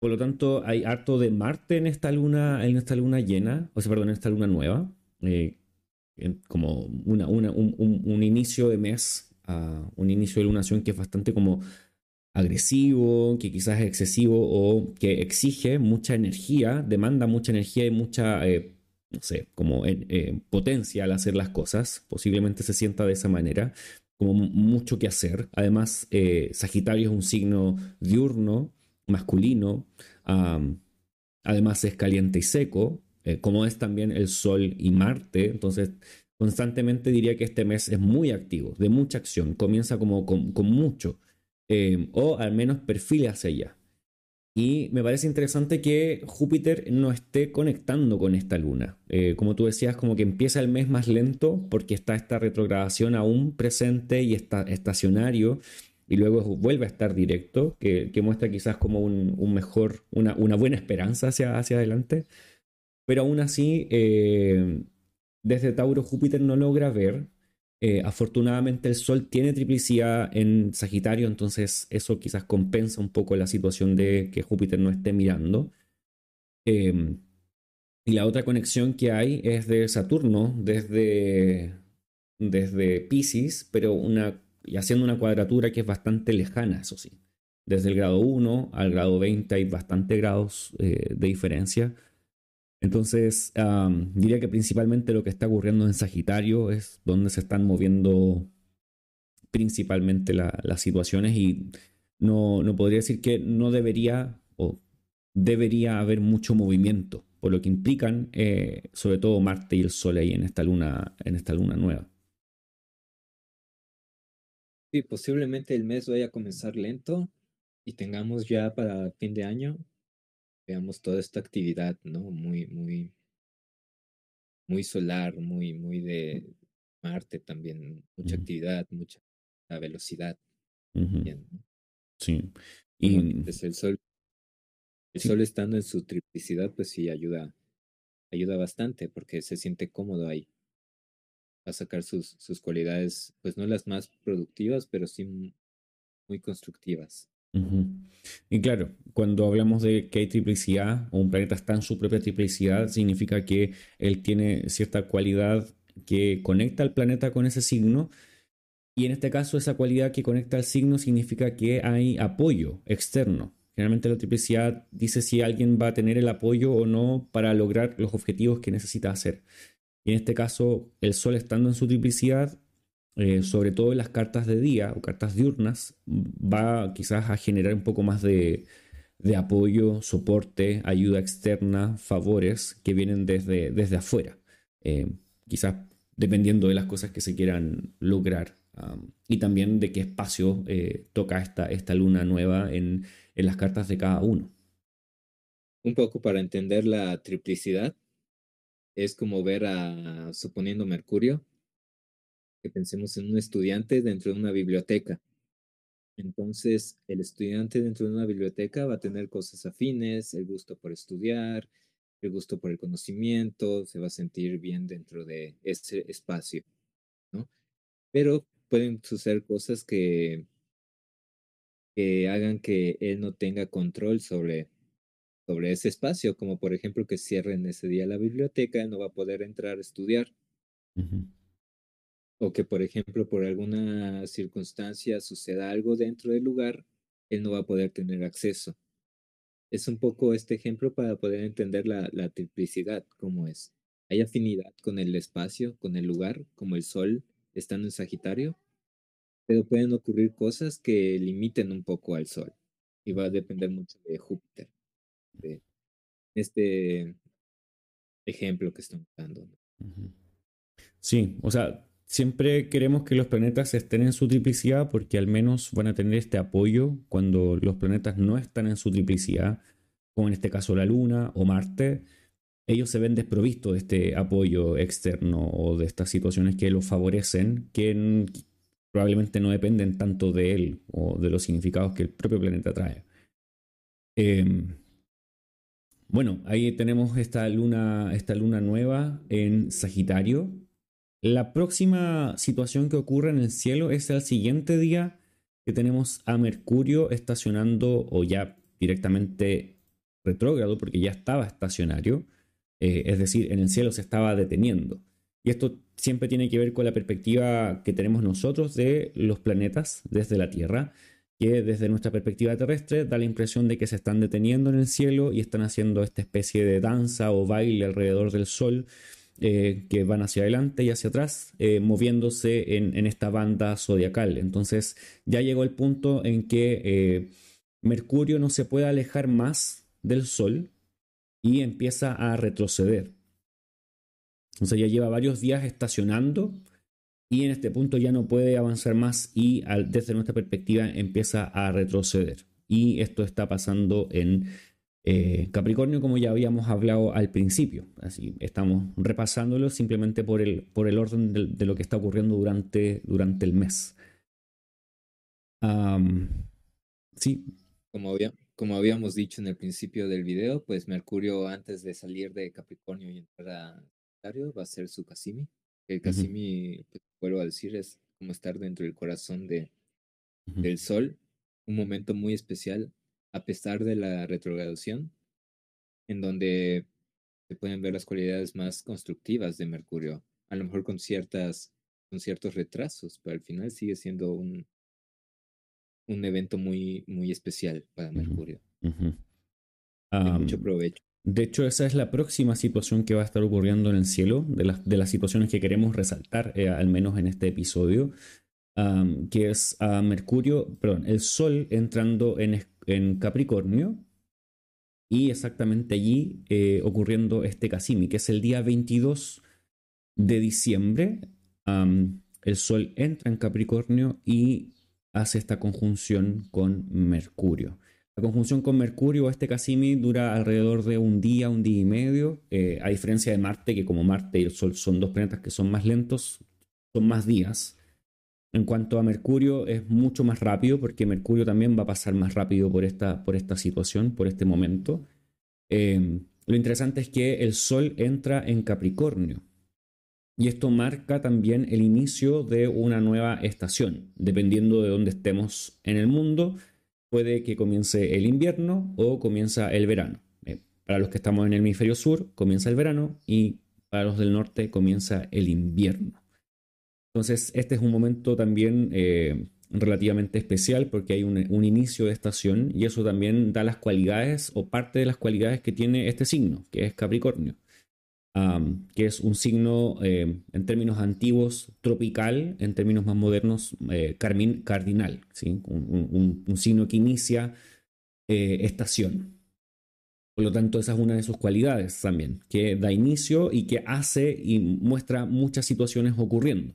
por lo tanto, hay harto de Marte en esta luna, en esta luna llena, o sea, perdón, en esta luna nueva, eh, como una, un, inicio de mes, ah, un inicio de lunación que es bastante como agresivo, que quizás es excesivo o que exige mucha energía, demanda mucha energía y mucha, eh, no sé, como eh, eh, potencia al hacer las cosas. Posiblemente se sienta de esa manera, como mucho que hacer. Además, Sagitario es un signo diurno, masculino. además es caliente y seco, como es también el Sol y Marte. Entonces, constantemente diría que este mes es muy activo, de mucha acción. Comienza como con mucho. Em, o al menos perfile hacia allá. Y me parece interesante que Júpiter no esté conectando con esta luna. Eh, como tú decías, como que empieza el mes más lento porque está esta retrogradación aún presente y está estacionario y luego vuelve a estar directo, que, muestra quizás como un, mejor, una, buena esperanza hacia, hacia adelante. Pero aún así, eh, desde Tauro Júpiter no logra ver eh, afortunadamente el Sol tiene triplicidad en Sagitario, entonces eso quizás compensa un poco la situación de que Júpiter no esté mirando. Em, y la otra conexión que hay es de Saturno desde, desde Pisces, pero una, y haciendo una cuadratura que es bastante lejana, eso sí. Desde el grado 1 al grado 20 hay bastantes grados eh, de diferencia. Entonces, diría que principalmente lo que está ocurriendo en Sagitario es donde se están moviendo principalmente las situaciones y no, no, podría decir que no debería o debería haber mucho movimiento, por lo que implican eh, sobre todo Marte y el Sol ahí en esta luna, en esta luna nueva. Sí, posiblemente el mes vaya a comenzar lento y tengamos ya para fin de año veamos toda esta actividad, ¿no? Muy, muy, muy solar, muy, muy de Marte también, mucha actividad, mucha velocidad. Sí. Y el sol, el sol estando en su triplicidad, pues sí ayuda, ayuda bastante porque se siente cómodo ahí. a sacar sus, sus cualidades, pues no las más productivas, pero sí muy constructivas. Y claro, cuando hablamos de que hay triplicidad o un planeta está en su propia triplicidad, significa que él tiene cierta cualidad que conecta al planeta con ese signo. Y en este caso, esa cualidad que conecta al signo significa que hay apoyo externo. Generalmente la triplicidad dice si alguien va a tener el apoyo o no para lograr los objetivos que necesita hacer. Y en este caso, el Sol estando en su triplicidad eh, sobre todo en las cartas de día o cartas diurnas, va quizás a generar un poco más de, apoyo, soporte, ayuda externa, favores que vienen desde, desde afuera. Eh, quizás dependiendo de las cosas que se quieran lograr y también de qué espacio eh, toca esta, esta luna nueva en, en las cartas de cada uno. Un poco para entender la triplicidad, es como ver a, suponiendo Mercurio, que pensemos en un estudiante dentro de una biblioteca. Entonces, el estudiante dentro de una biblioteca va a tener cosas afines, el gusto por estudiar, el gusto por el conocimiento, se va a sentir bien dentro de ese espacio, ¿no? Pero pueden suceder cosas que, hagan que él no tenga control sobre, sobre ese espacio, como por ejemplo que cierren ese día la biblioteca, él no va a poder entrar a estudiar o que, por ejemplo, por alguna circunstancia suceda algo dentro del lugar, él no va a poder tener acceso. Es un poco este ejemplo para poder entender la, la triplicidad, cómo es. Hay afinidad con el espacio, con el lugar, como el Sol estando en Sagitario, pero pueden ocurrir cosas que limiten un poco al Sol y va a depender mucho de Júpiter, de este ejemplo que estamos dando. Sí, o sea, siempre queremos que los planetas estén en su triplicidad porque al menos van a tener este apoyo cuando los planetas no están en su triplicidad, como en este caso la Luna o Marte. Ellos se ven desprovistos de este apoyo externo o de estas situaciones que los favorecen, que probablemente no dependen tanto de él o de los significados que el propio planeta trae. Em, bueno, ahí tenemos esta luna, esta luna nueva en Sagitario, la próxima situación que ocurre en el cielo es el siguiente día que tenemos a Mercurio estacionando o ya directamente retrógrado porque ya estaba estacionario, eh, es decir, en el cielo se estaba deteniendo. Y esto siempre tiene que ver con la perspectiva que tenemos nosotros de los planetas desde la Tierra, que desde nuestra perspectiva terrestre da la impresión de que se están deteniendo en el cielo y están haciendo esta especie de danza o baile alrededor del Sol eh, que van hacia adelante y hacia atrás, eh, moviéndose en, esta banda zodiacal. Entonces ya llegó el punto en que eh, Mercurio no se puede alejar más del Sol y empieza a retroceder. Entonces ya lleva varios días estacionando y en este punto ya no puede avanzar más y desde nuestra perspectiva empieza a retroceder. Y esto está pasando en eh, Capricornio, como ya habíamos hablado al principio, así estamos repasándolo simplemente por el, por el orden de, lo que está ocurriendo durante, durante el mes. sí. Como, había, como habíamos dicho en el principio del video, pues Mercurio antes de salir de Capricornio y entrar a Sagitario va a ser su Casimi. El Casimi, pues, vuelvo a decir, es como estar dentro del corazón de, del Sol, un momento muy especial a pesar de la retrogradación, en donde se pueden ver las cualidades más constructivas de Mercurio, a lo mejor con ciertas con ciertos retrasos, pero al final sigue siendo un, un evento muy, muy especial para Mercurio. mucho provecho. De hecho, esa es la próxima situación que va a estar ocurriendo en el cielo, de las, de las situaciones que queremos resaltar, eh, al menos en este episodio, que es a Mercurio, perdón, el Sol entrando en, en Capricornio y exactamente allí eh, ocurriendo este Casimi, que es el día 22 de diciembre. el Sol entra en Capricornio y hace esta conjunción con Mercurio. La conjunción con Mercurio, este Casimi, dura alrededor de un día, un día y medio, eh, a diferencia de Marte, que como Marte y el Sol son dos planetas que son más lentos, son más días. En cuanto a Mercurio, es mucho más rápido porque Mercurio también va a pasar más rápido por esta, por esta situación, por este momento. Em, lo interesante es que el Sol entra en Capricornio. Y esto marca también el inicio de una nueva estación. Dependiendo de dónde estemos en el mundo, puede que comience el invierno o comienza el verano. Eh, para los que estamos en el hemisferio sur, comienza el verano y para los del norte comienza el invierno. Entonces, este es un momento también eh, relativamente especial porque hay un, inicio de estación y eso también da las cualidades o parte de las cualidades que tiene este signo, que es Capricornio, que es un signo eh, en términos antiguos tropical, en términos más modernos eh, cardinal, un, signo que inicia eh, estación. Por lo tanto, esa es una de sus cualidades también, que da inicio y que hace y muestra muchas situaciones ocurriendo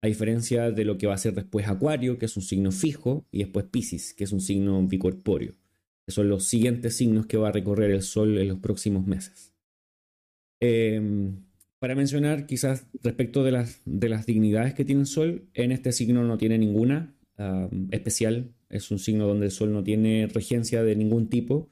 a diferencia de lo que va a ser después Acuario, que es un signo fijo, y después Pisces, que es un signo bicorpóreo. Que son los siguientes signos que va a recorrer el Sol en los próximos meses. Em, para mencionar, quizás respecto de las, de las dignidades que tiene el Sol, en este signo no tiene ninguna especial. Es un signo donde el Sol no tiene regencia de ningún tipo.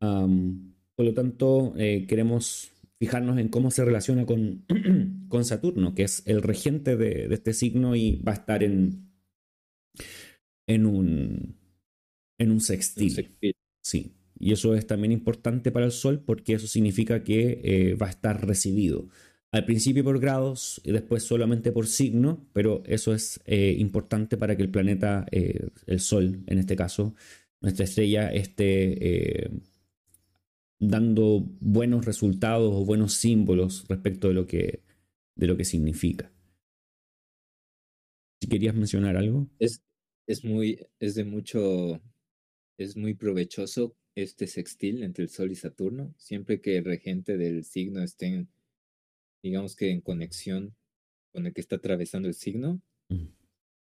por lo tanto, eh, queremos fijarnos en cómo se relaciona con, con Saturno, que es el regente de, este signo y va a estar en, en, un, en un sextil. Sí, y eso es también importante para el Sol porque eso significa que eh, va a estar recibido. Al principio por grados y después solamente por signo, pero eso es eh, importante para que el planeta, eh, el Sol en este caso, nuestra estrella, esté dando buenos resultados o buenos símbolos respecto de lo que, de lo que significa. Si querías mencionar algo. Es, es muy, es de mucho, es muy provechoso este sextil entre el Sol y Saturno, siempre que el regente del signo esté, digamos que en conexión con el que está atravesando el signo,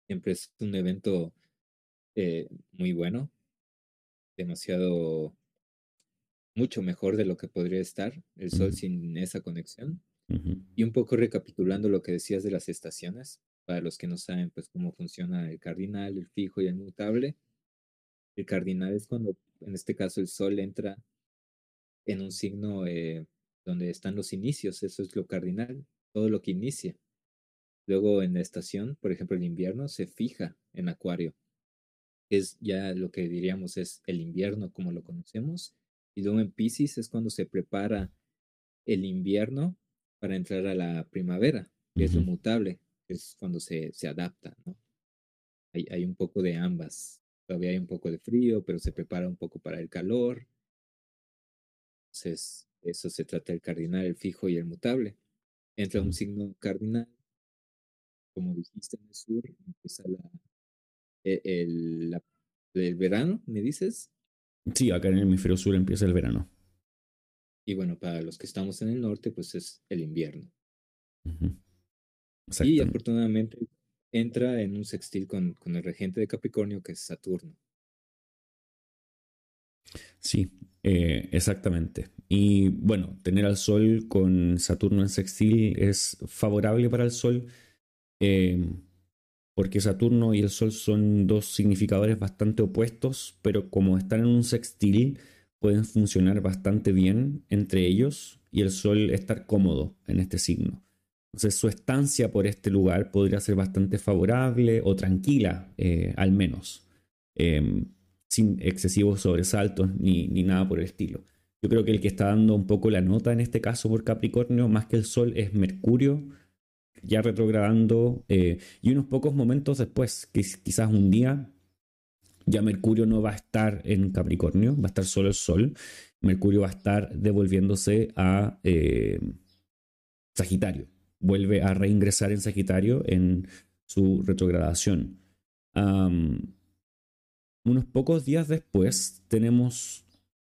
siempre es un evento eh, muy bueno, demasiado mucho mejor de lo que podría estar el Sol sin esa conexión. Y un poco recapitulando lo que decías de las estaciones, para los que no saben pues cómo funciona el cardinal, el fijo y el mutable. El cardinal es cuando, en este caso, el Sol entra en un signo eh, donde están los inicios, eso es lo cardinal, todo lo que inicia. Luego en la estación, por ejemplo, el invierno se fija en Acuario, es ya lo que diríamos es el invierno como lo conocemos, y luego en Pisces es cuando se prepara el invierno para entrar a la primavera, que es lo mutable, es cuando se, se adapta, ¿no? Hay, hay, un poco de ambas. Todavía hay un poco de frío, pero se prepara un poco para el calor. Entonces, eso se trata del cardinal, el fijo y el mutable. Entra un signo cardinal, como dijiste en el sur, empieza la, e, el, la, el verano, ¿me dices? Sí, acá en el hemisferio sur empieza el verano. Y bueno, para los que estamos en el norte, pues es el invierno. Y afortunadamente entra en un sextil con, con el regente de Capricornio, que es Saturno. Sí, eh, exactamente. Y bueno, tener al Sol con Saturno en sextil es favorable para el Sol. Eh, porque Saturno y el Sol son dos significadores bastante opuestos, pero como están en un sextil, pueden funcionar bastante bien entre ellos y el Sol estar cómodo en este signo. Entonces su estancia por este lugar podría ser bastante favorable o tranquila, eh, al menos, em, sin excesivos sobresaltos ni, ni nada por el estilo. Yo creo que el que está dando un poco la nota en este caso por Capricornio, más que el Sol, es Mercurio, ya retrogradando eh, y unos pocos momentos después, quizás un día, ya Mercurio no va a estar en Capricornio, va a estar solo el Sol. Mercurio va a estar devolviéndose a eh, Sagitario. Vuelve a reingresar en Sagitario en su retrogradación. unos pocos días después tenemos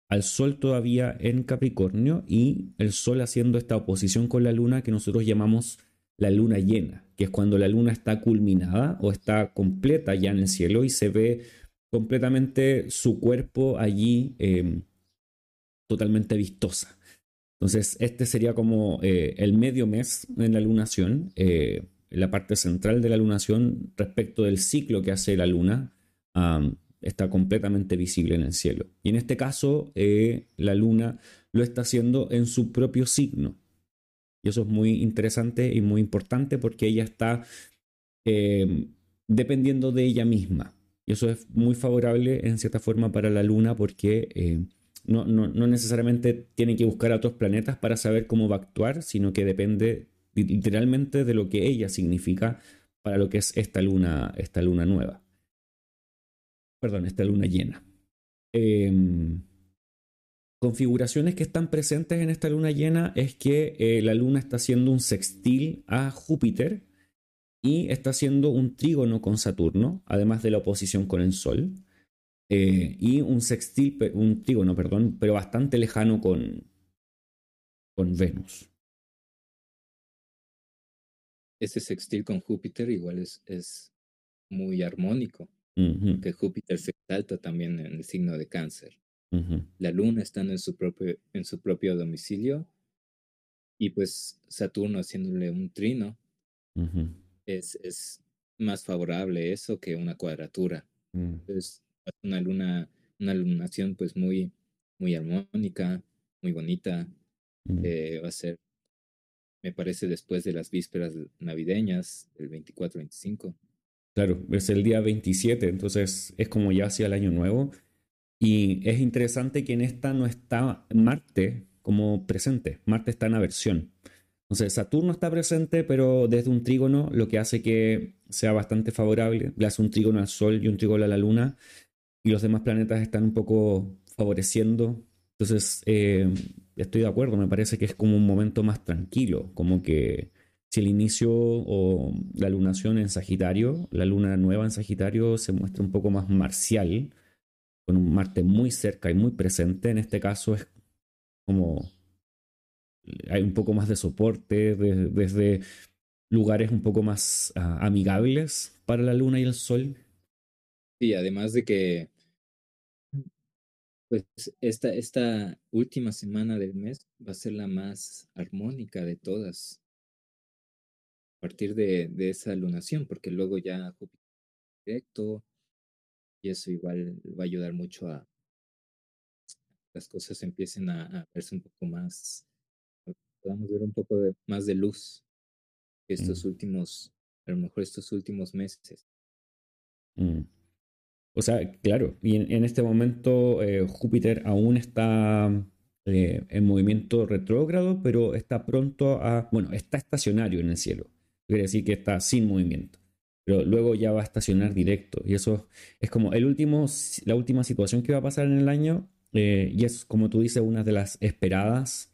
al Sol todavía en Capricornio y el Sol haciendo esta oposición con la Luna que nosotros llamamos la luna llena, que es cuando la luna está culminada o está completa ya en el cielo y se ve completamente su cuerpo allí em, totalmente vistosa. Entonces, este sería como eh, el medio mes en la lunación, eh, la parte central de la lunación respecto del ciclo que hace la luna. está completamente visible en el cielo. Y en este caso, eh, la luna lo está haciendo en su propio signo. Y eso es muy interesante y muy importante porque ella está eh, dependiendo de ella misma. Y eso es muy favorable en cierta forma para la Luna porque eh, no, no, necesariamente tiene que buscar a otros planetas para saber cómo va a actuar, sino que depende literalmente de lo que ella significa para lo que es esta luna, esta luna nueva. Perdón, esta luna llena. Em, configuraciones que están presentes en esta luna llena es que eh, la luna está haciendo un sextil a Júpiter y está haciendo un trígono con Saturno, además de la oposición con el Sol. Eh, y un sextil, un trígono, perdón, pero bastante lejano con, con Venus. Ese sextil con Júpiter igual es, es muy armónico, que Júpiter se exalta también en el signo de cáncer. La luna estando en su propio, en su propio domicilio y pues Saturno haciéndole un trino. Es, es más favorable eso que una cuadratura. Mm. Entonces, una luna, una lunación pues muy, muy armónica, muy bonita. Mm. Eh, va a ser, me parece, después de las vísperas navideñas, el 24-25. Claro, es el día 27, entonces es como ya hacia el año nuevo. Y es interesante que en esta no está Marte como presente. Marte está en aversión. Entonces Saturno está presente, pero desde un trígono, lo que hace que sea bastante favorable. Le hace un trígono al Sol y un trígono a la Luna y los demás planetas están un poco favoreciendo. Entonces, eh, estoy de acuerdo, me parece que es como un momento más tranquilo, como que si el inicio o la lunación en Sagitario, la luna nueva en Sagitario se muestra un poco más marcial, con un Marte muy cerca y muy presente, en este caso es como hay un poco más de soporte desde lugares un poco más ah, amigables para la luna y el sol Sí, además de que, pues, esta, esta última semana del mes va a ser la más armónica de todas. A partir de, de esa lunación, porque luego ya Júpiter directo, y eso igual va a ayudar mucho a las cosas empiecen a, verse un poco más, podamos ver un poco de, más de luz estos últimos, a lo mejor estos últimos meses. Mm. O sea, claro, y en, este momento eh, Júpiter aún está eh, en movimiento retrógrado, pero está pronto a, bueno, está estacionario en el cielo. Quiere decir que está sin movimiento. Pero luego ya va a estacionar directo. Y eso es como el último, la última situación que va a pasar en el año. Eh, y es, como tú dices, una de las esperadas.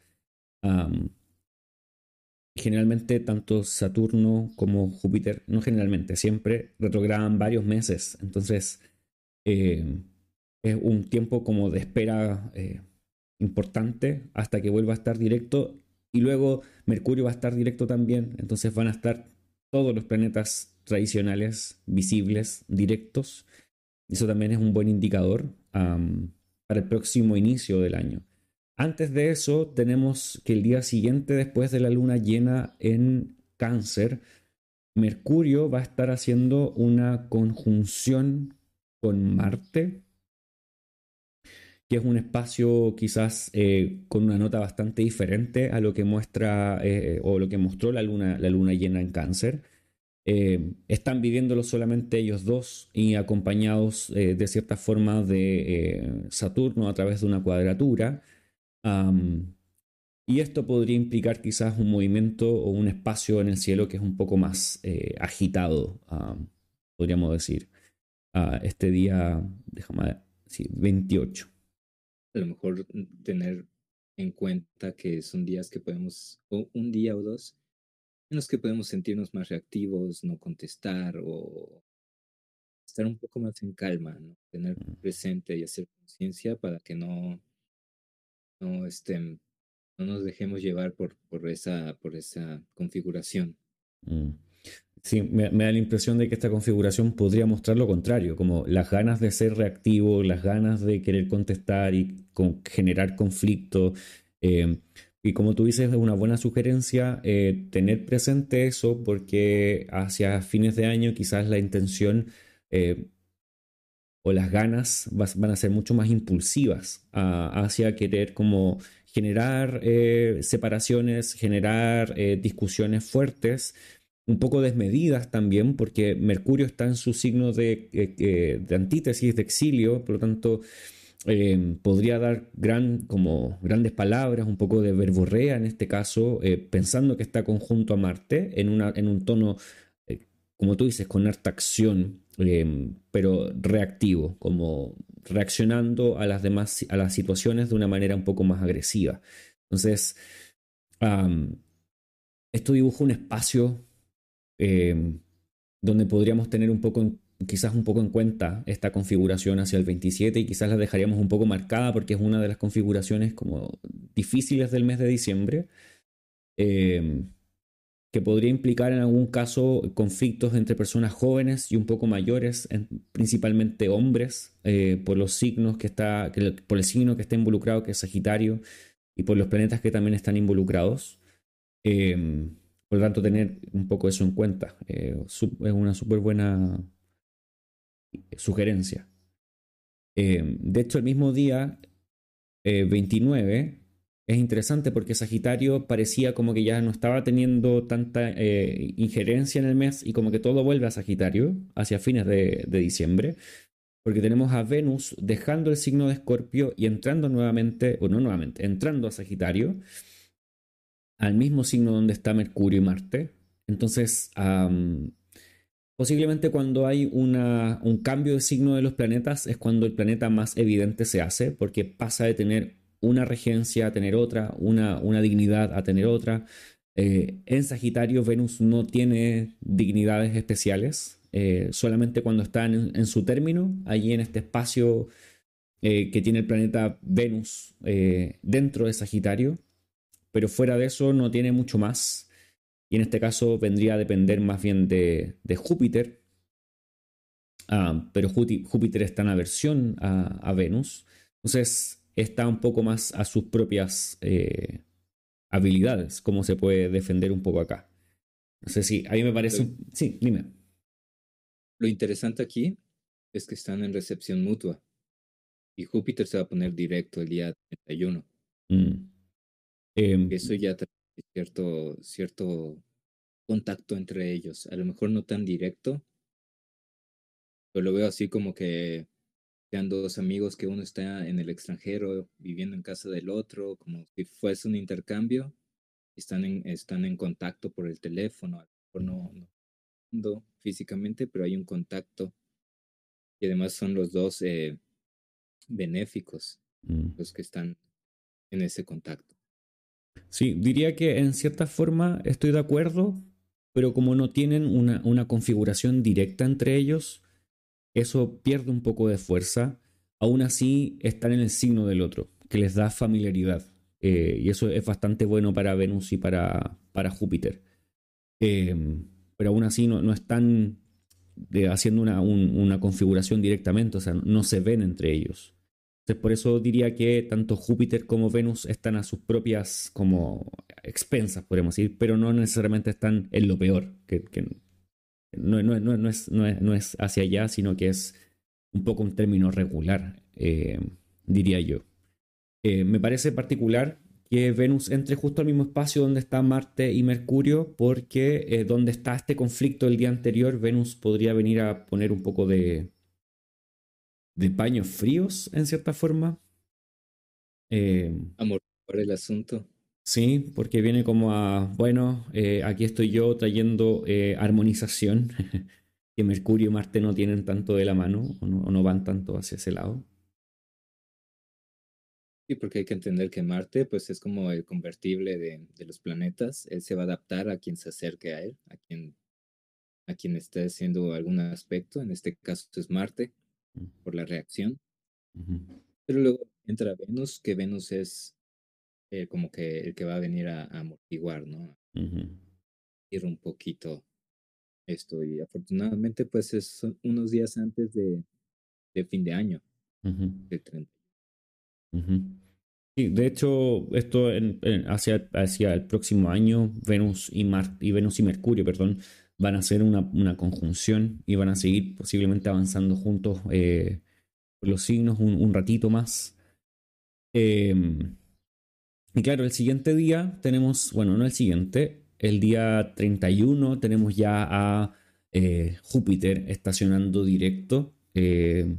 Generalmente tanto Saturno como Júpiter, no generalmente, siempre retrogradan varios meses. Entonces, eh, es un tiempo como de espera eh, importante hasta que vuelva a estar directo y luego Mercurio va a estar directo también, entonces van a estar todos los planetas tradicionales visibles, directos. Eso también es un buen indicador para el próximo inicio del año. Antes de eso, tenemos que el día siguiente, después de la luna llena en cáncer, Mercurio va a estar haciendo una conjunción con Marte, que es un espacio quizás eh, con una nota bastante diferente a lo que muestra eh, o lo que mostró la luna, la luna llena en cáncer. Eh, están viviéndolo solamente ellos dos y acompañados de cierta forma de Saturno a través de una cuadratura. Y esto podría implicar quizás un movimiento o un espacio en el cielo que es un poco más agitado, podríamos decir este día, déjame sí, 28. A lo mejor tener en cuenta que son días que podemos, o un día o dos, en los que podemos sentirnos más reactivos, no contestar o estar un poco más en calma, ¿no? tener mm. presente y hacer conciencia para que no, no, estén, no nos dejemos llevar por, por, esa, por esa configuración. Mm. Sí, me, da la impresión de que esta configuración podría mostrar lo contrario, como las ganas de ser reactivo, las ganas de querer contestar y generar conflicto. Eh, y como tú dices, es una buena sugerencia eh, tener presente eso porque hacia fines de año quizás la intención eh, o las ganas van a ser mucho más impulsivas hacia querer como generar eh, separaciones, generar eh, discusiones fuertes, un poco desmedidas también, porque Mercurio está en su signo de, de antítesis, de exilio, por lo tanto podría dar gran, como grandes palabras, un poco de verborrea en este caso, pensando que está conjunto a Marte en, una, en un tono, como tú dices, con harta acción, pero reactivo, como reaccionando a las demás, a las situaciones de una manera un poco más agresiva. Entonces, esto dibuja un espacio em, donde podríamos tener un poco, quizás un poco en cuenta esta configuración hacia el 27 y quizás la dejaríamos un poco marcada porque es una de las configuraciones como difíciles del mes de diciembre. Em, que podría implicar en algún caso conflictos entre personas jóvenes y un poco mayores, principalmente hombres, eh, por los signos que está, por el signo que está involucrado, que es Sagitario, y por los planetas que también están involucrados. Em, por lo tanto, tener un poco eso en cuenta eh, es una súper buena sugerencia. Em, de hecho, el mismo día 29 eh, es interesante porque Sagitario parecía como que ya no estaba teniendo tanta eh, injerencia en el mes y como que todo vuelve a Sagitario hacia fines de, diciembre, porque tenemos a Venus dejando el signo de Escorpio y entrando nuevamente, o no nuevamente, entrando a Sagitario, al mismo signo donde está Mercurio y Marte. Entonces, posiblemente cuando hay una, un cambio de signo de los planetas es cuando el planeta más evidente se hace, porque pasa de tener una regencia a tener otra, una, una dignidad a tener otra. Eh, en Sagitario, Venus no tiene dignidades especiales, eh, solamente cuando está en, su término, allí en este espacio eh, que tiene el planeta Venus dentro de Sagitario, pero fuera de eso no tiene mucho más. Y en este caso vendría a depender más bien de, Júpiter, ah, pero Júpiter está en aversión a, a Venus. Entonces, está un poco más a sus propias eh, habilidades, cómo se puede defender un poco acá. No sé si, a mí me parece... sí, dime. Lo interesante aquí es que están en recepción mutua y Júpiter se va a poner directo el día 31. Mm. Em, Eso ya trae cierto, cierto contacto entre ellos. A lo mejor no tan directo, pero lo veo así como que sean dos amigos que uno está en el extranjero viviendo en casa del otro, como si fuese un intercambio, están en, están en contacto por el teléfono, no, no físicamente, pero hay un contacto y además son los dos eh, benéficos mm. los que están en ese contacto. Sí, diría que en cierta forma estoy de acuerdo, pero como no tienen una, una configuración directa entre ellos, eso pierde un poco de fuerza. Aún así, están en el signo del otro, que les da familiaridad. Eh, y eso es bastante bueno para Venus y para, para Júpiter. Em, pero aún así no, están eh, haciendo una, una, configuración directamente, o sea, no se ven entre ellos. Entonces, por eso diría que tanto Júpiter como Venus están a sus propias como expensas, podemos decir, pero no necesariamente están en lo peor, no, no, no, no, es, no, es, hacia allá, sino que es un poco un término regular, eh, diría yo. Eh, me parece particular que Venus entre justo al mismo espacio donde está Marte y Mercurio, porque eh, donde está este conflicto el día anterior, Venus podría venir a poner un poco de, de paños fríos, en cierta forma. Amor por el asunto. Sí, porque viene como a, bueno, eh, aquí estoy yo trayendo eh, armonización, que Mercurio y Marte no tienen tanto de la mano o no, van tanto hacia ese lado. Sí, porque hay que entender que Marte pues es como el convertible de, de, los planetas. Él se va a adaptar a quien se acerque a él, a quien, a quien esté haciendo algún aspecto. En este caso es Marte, por la reacción. Pero luego entra Venus, que Venus es eh, como que el que va a venir a, amortiguar, ¿no? Ir un poquito esto. Y afortunadamente, pues es unos días antes de, de fin de año, de 30. Sí, de hecho, esto hacia, hacia el próximo año, Venus y, Mar y Venus y Mercurio, perdón, van a hacer una, una, conjunción y van a seguir posiblemente avanzando juntos eh, los signos un, un ratito más. Eh, Y claro, el siguiente día tenemos, bueno, no el siguiente, el día 31 tenemos ya a eh, Júpiter estacionando directo, eh,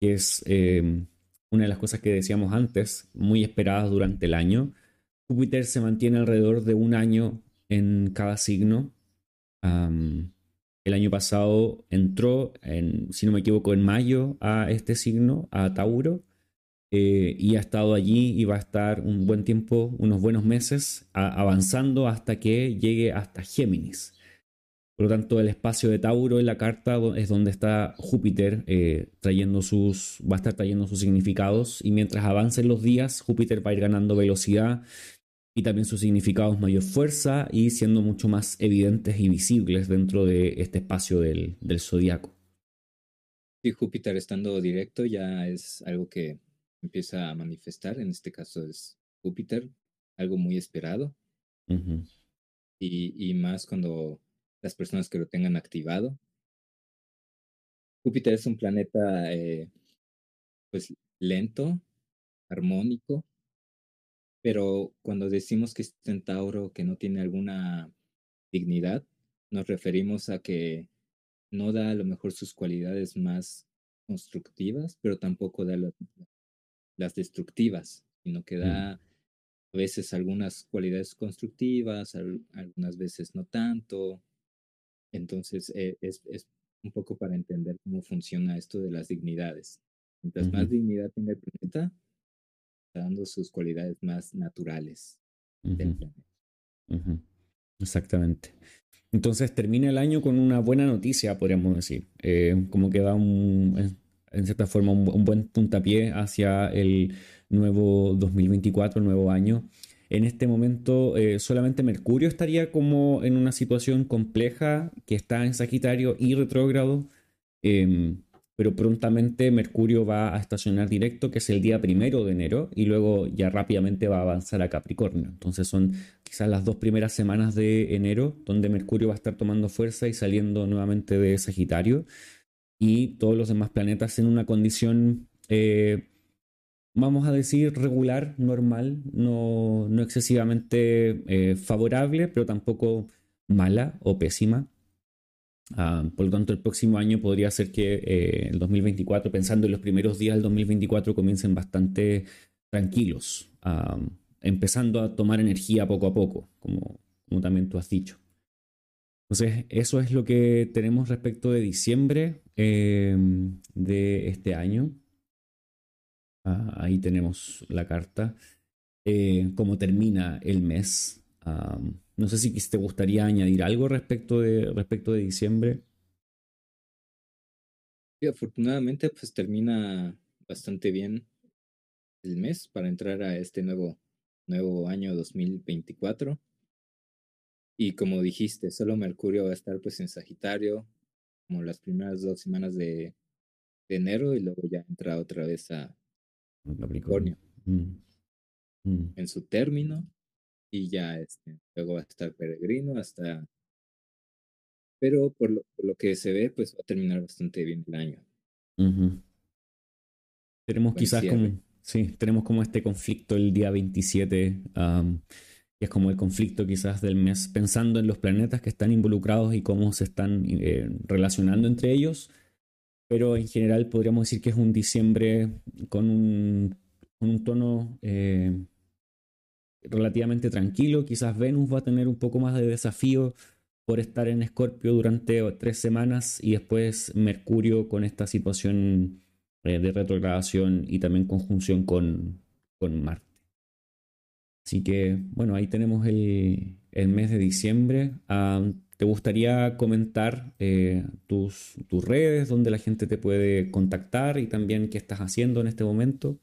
que es eh, una de las cosas que decíamos antes, muy esperadas durante el año. Júpiter se mantiene alrededor de un año en cada signo. el año pasado entró, en, si no me equivoco, en mayo a este signo, a Tauro eh, y ha estado allí y va a estar un buen tiempo, unos buenos meses, avanzando hasta que llegue hasta Géminis. Por lo tanto, el espacio de Tauro en la carta es donde está Júpiter eh, trayendo sus, va a estar trayendo sus significados y mientras avancen los días, Júpiter va a ir ganando velocidad y también sus significados mayor fuerza y siendo mucho más evidentes y visibles dentro de este espacio del, del zodiaco. Y Júpiter estando directo ya es algo que empieza a manifestar, en este caso es Júpiter, algo muy esperado. y, y, más cuando las personas que lo tengan activado. Júpiter es un planeta eh, pues lento, armónico, pero cuando decimos que es centauro, que no tiene alguna dignidad, nos referimos a que no da a lo mejor sus cualidades más constructivas, pero tampoco da las destructivas, sino que mm. da a veces algunas cualidades constructivas, algunas veces no tanto. Entonces eh, es, es, un poco para entender cómo funciona esto de las dignidades. Mientras más dignidad tenga el planeta, está dando sus cualidades más naturales Exactamente. Entonces termina el año con una buena noticia, podríamos decir. Eh, como que da un, en cierta forma un, buen puntapié hacia el nuevo 2024, el nuevo año. En este momento eh, solamente Mercurio estaría como en una situación compleja que está en Sagitario y retrógrado, em, pero prontamente Mercurio va a estacionar directo, que es el día primero de enero, y luego ya rápidamente va a avanzar a Capricornio. Entonces son quizás las dos primeras semanas de enero donde Mercurio va a estar tomando fuerza y saliendo nuevamente de Sagitario y todos los demás planetas en una condición, eh, vamos a decir, regular, normal, no, no excesivamente eh, favorable, pero tampoco mala o pésima. Ah, por lo tanto, el próximo año podría ser que eh, el 2024, pensando en los primeros días del 2024, comiencen bastante tranquilos, ah, empezando a tomar energía poco a poco, como, como también tú has dicho. Entonces, eso es lo que tenemos respecto de diciembre em, de este año. Ah, ahí tenemos la carta. Eh, cómo termina el mes. no sé si te gustaría añadir algo respecto de, respecto de diciembre. Sí, afortunadamente, pues termina bastante bien el mes para entrar a este nuevo, nuevo año 2024. Y como dijiste, solo Mercurio va a estar pues en Sagitario, como las primeras dos semanas de, enero, y luego ya entra otra vez a Capricornio. Mm, mm. En su término, y ya este, luego va a estar peregrino hasta. Pero por lo, por lo que se ve, pues va a terminar bastante bien el año. Tenemos quizás como. Sí, tenemos como este conflicto el día 27 es como el conflicto quizás del mes, pensando en los planetas que están involucrados y cómo se están eh, relacionando entre ellos. Pero en general podríamos decir que es un diciembre con un, un tono eh, relativamente tranquilo. Quizás Venus va a tener un poco más de desafío por estar en Escorpio durante tres semanas y después Mercurio con esta situación eh, de retrogradación y también conjunción con, con Marte. Así que, bueno, ahí tenemos el, mes de diciembre. ¿Te gustaría comentar eh, tus, tus redes, donde la gente te puede contactar y también qué estás haciendo en este momento?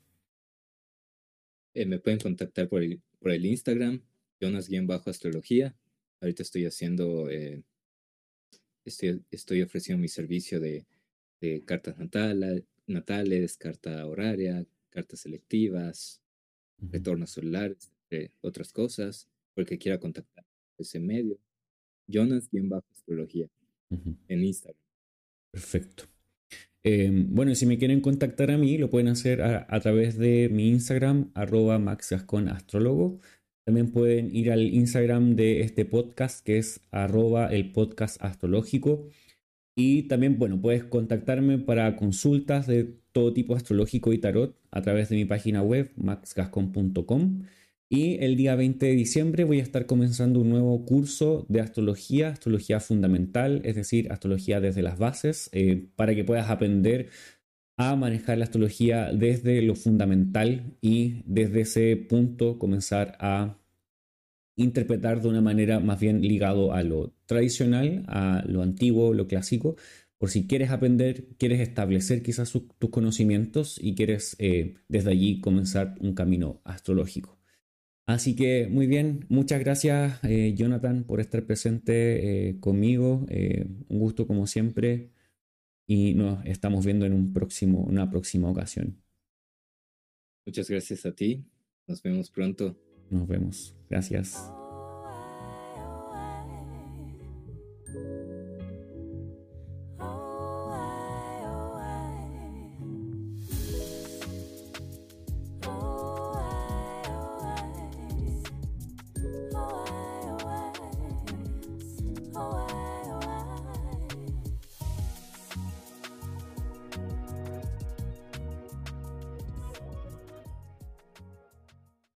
Eh, me pueden contactar por el, por el Instagram, Jonas-astrología. Ahorita estoy haciendo, eh, estoy, estoy ofreciendo mi servicio de, de cartas natales, natales, carta horaria, cartas selectivas, retornos celulares, otras cosas, porque quiera contactar ese medio. Jonas-astrología en Instagram. Perfecto. Em, bueno, si me quieren contactar a mí, lo pueden hacer a, través de mi Instagram, arroba maxgasconastrólogo. También pueden ir al Instagram de este podcast, que es arroba el podcast astrológico. Y también, bueno, puedes contactarme para consultas de todo tipo astrológico y tarot a través de mi página web, maxgascon.com. Y el día 20 de diciembre voy a estar comenzando un nuevo curso de astrología, astrología fundamental, es decir, astrología desde las bases, eh, para que puedas aprender a manejar la astrología desde lo fundamental y desde ese punto comenzar a interpretar de una manera más bien ligado a lo tradicional, a lo antiguo, lo clásico, por si quieres aprender, quieres establecer quizás tus conocimientos y quieres eh, desde allí comenzar un camino astrológico. Así que muy bien, muchas gracias eh, Jonathan por estar presente eh, conmigo, un gusto como siempre y nos estamos viendo en un próximo, una próxima ocasión. Muchas gracias a ti, nos vemos pronto. Nos vemos, gracias.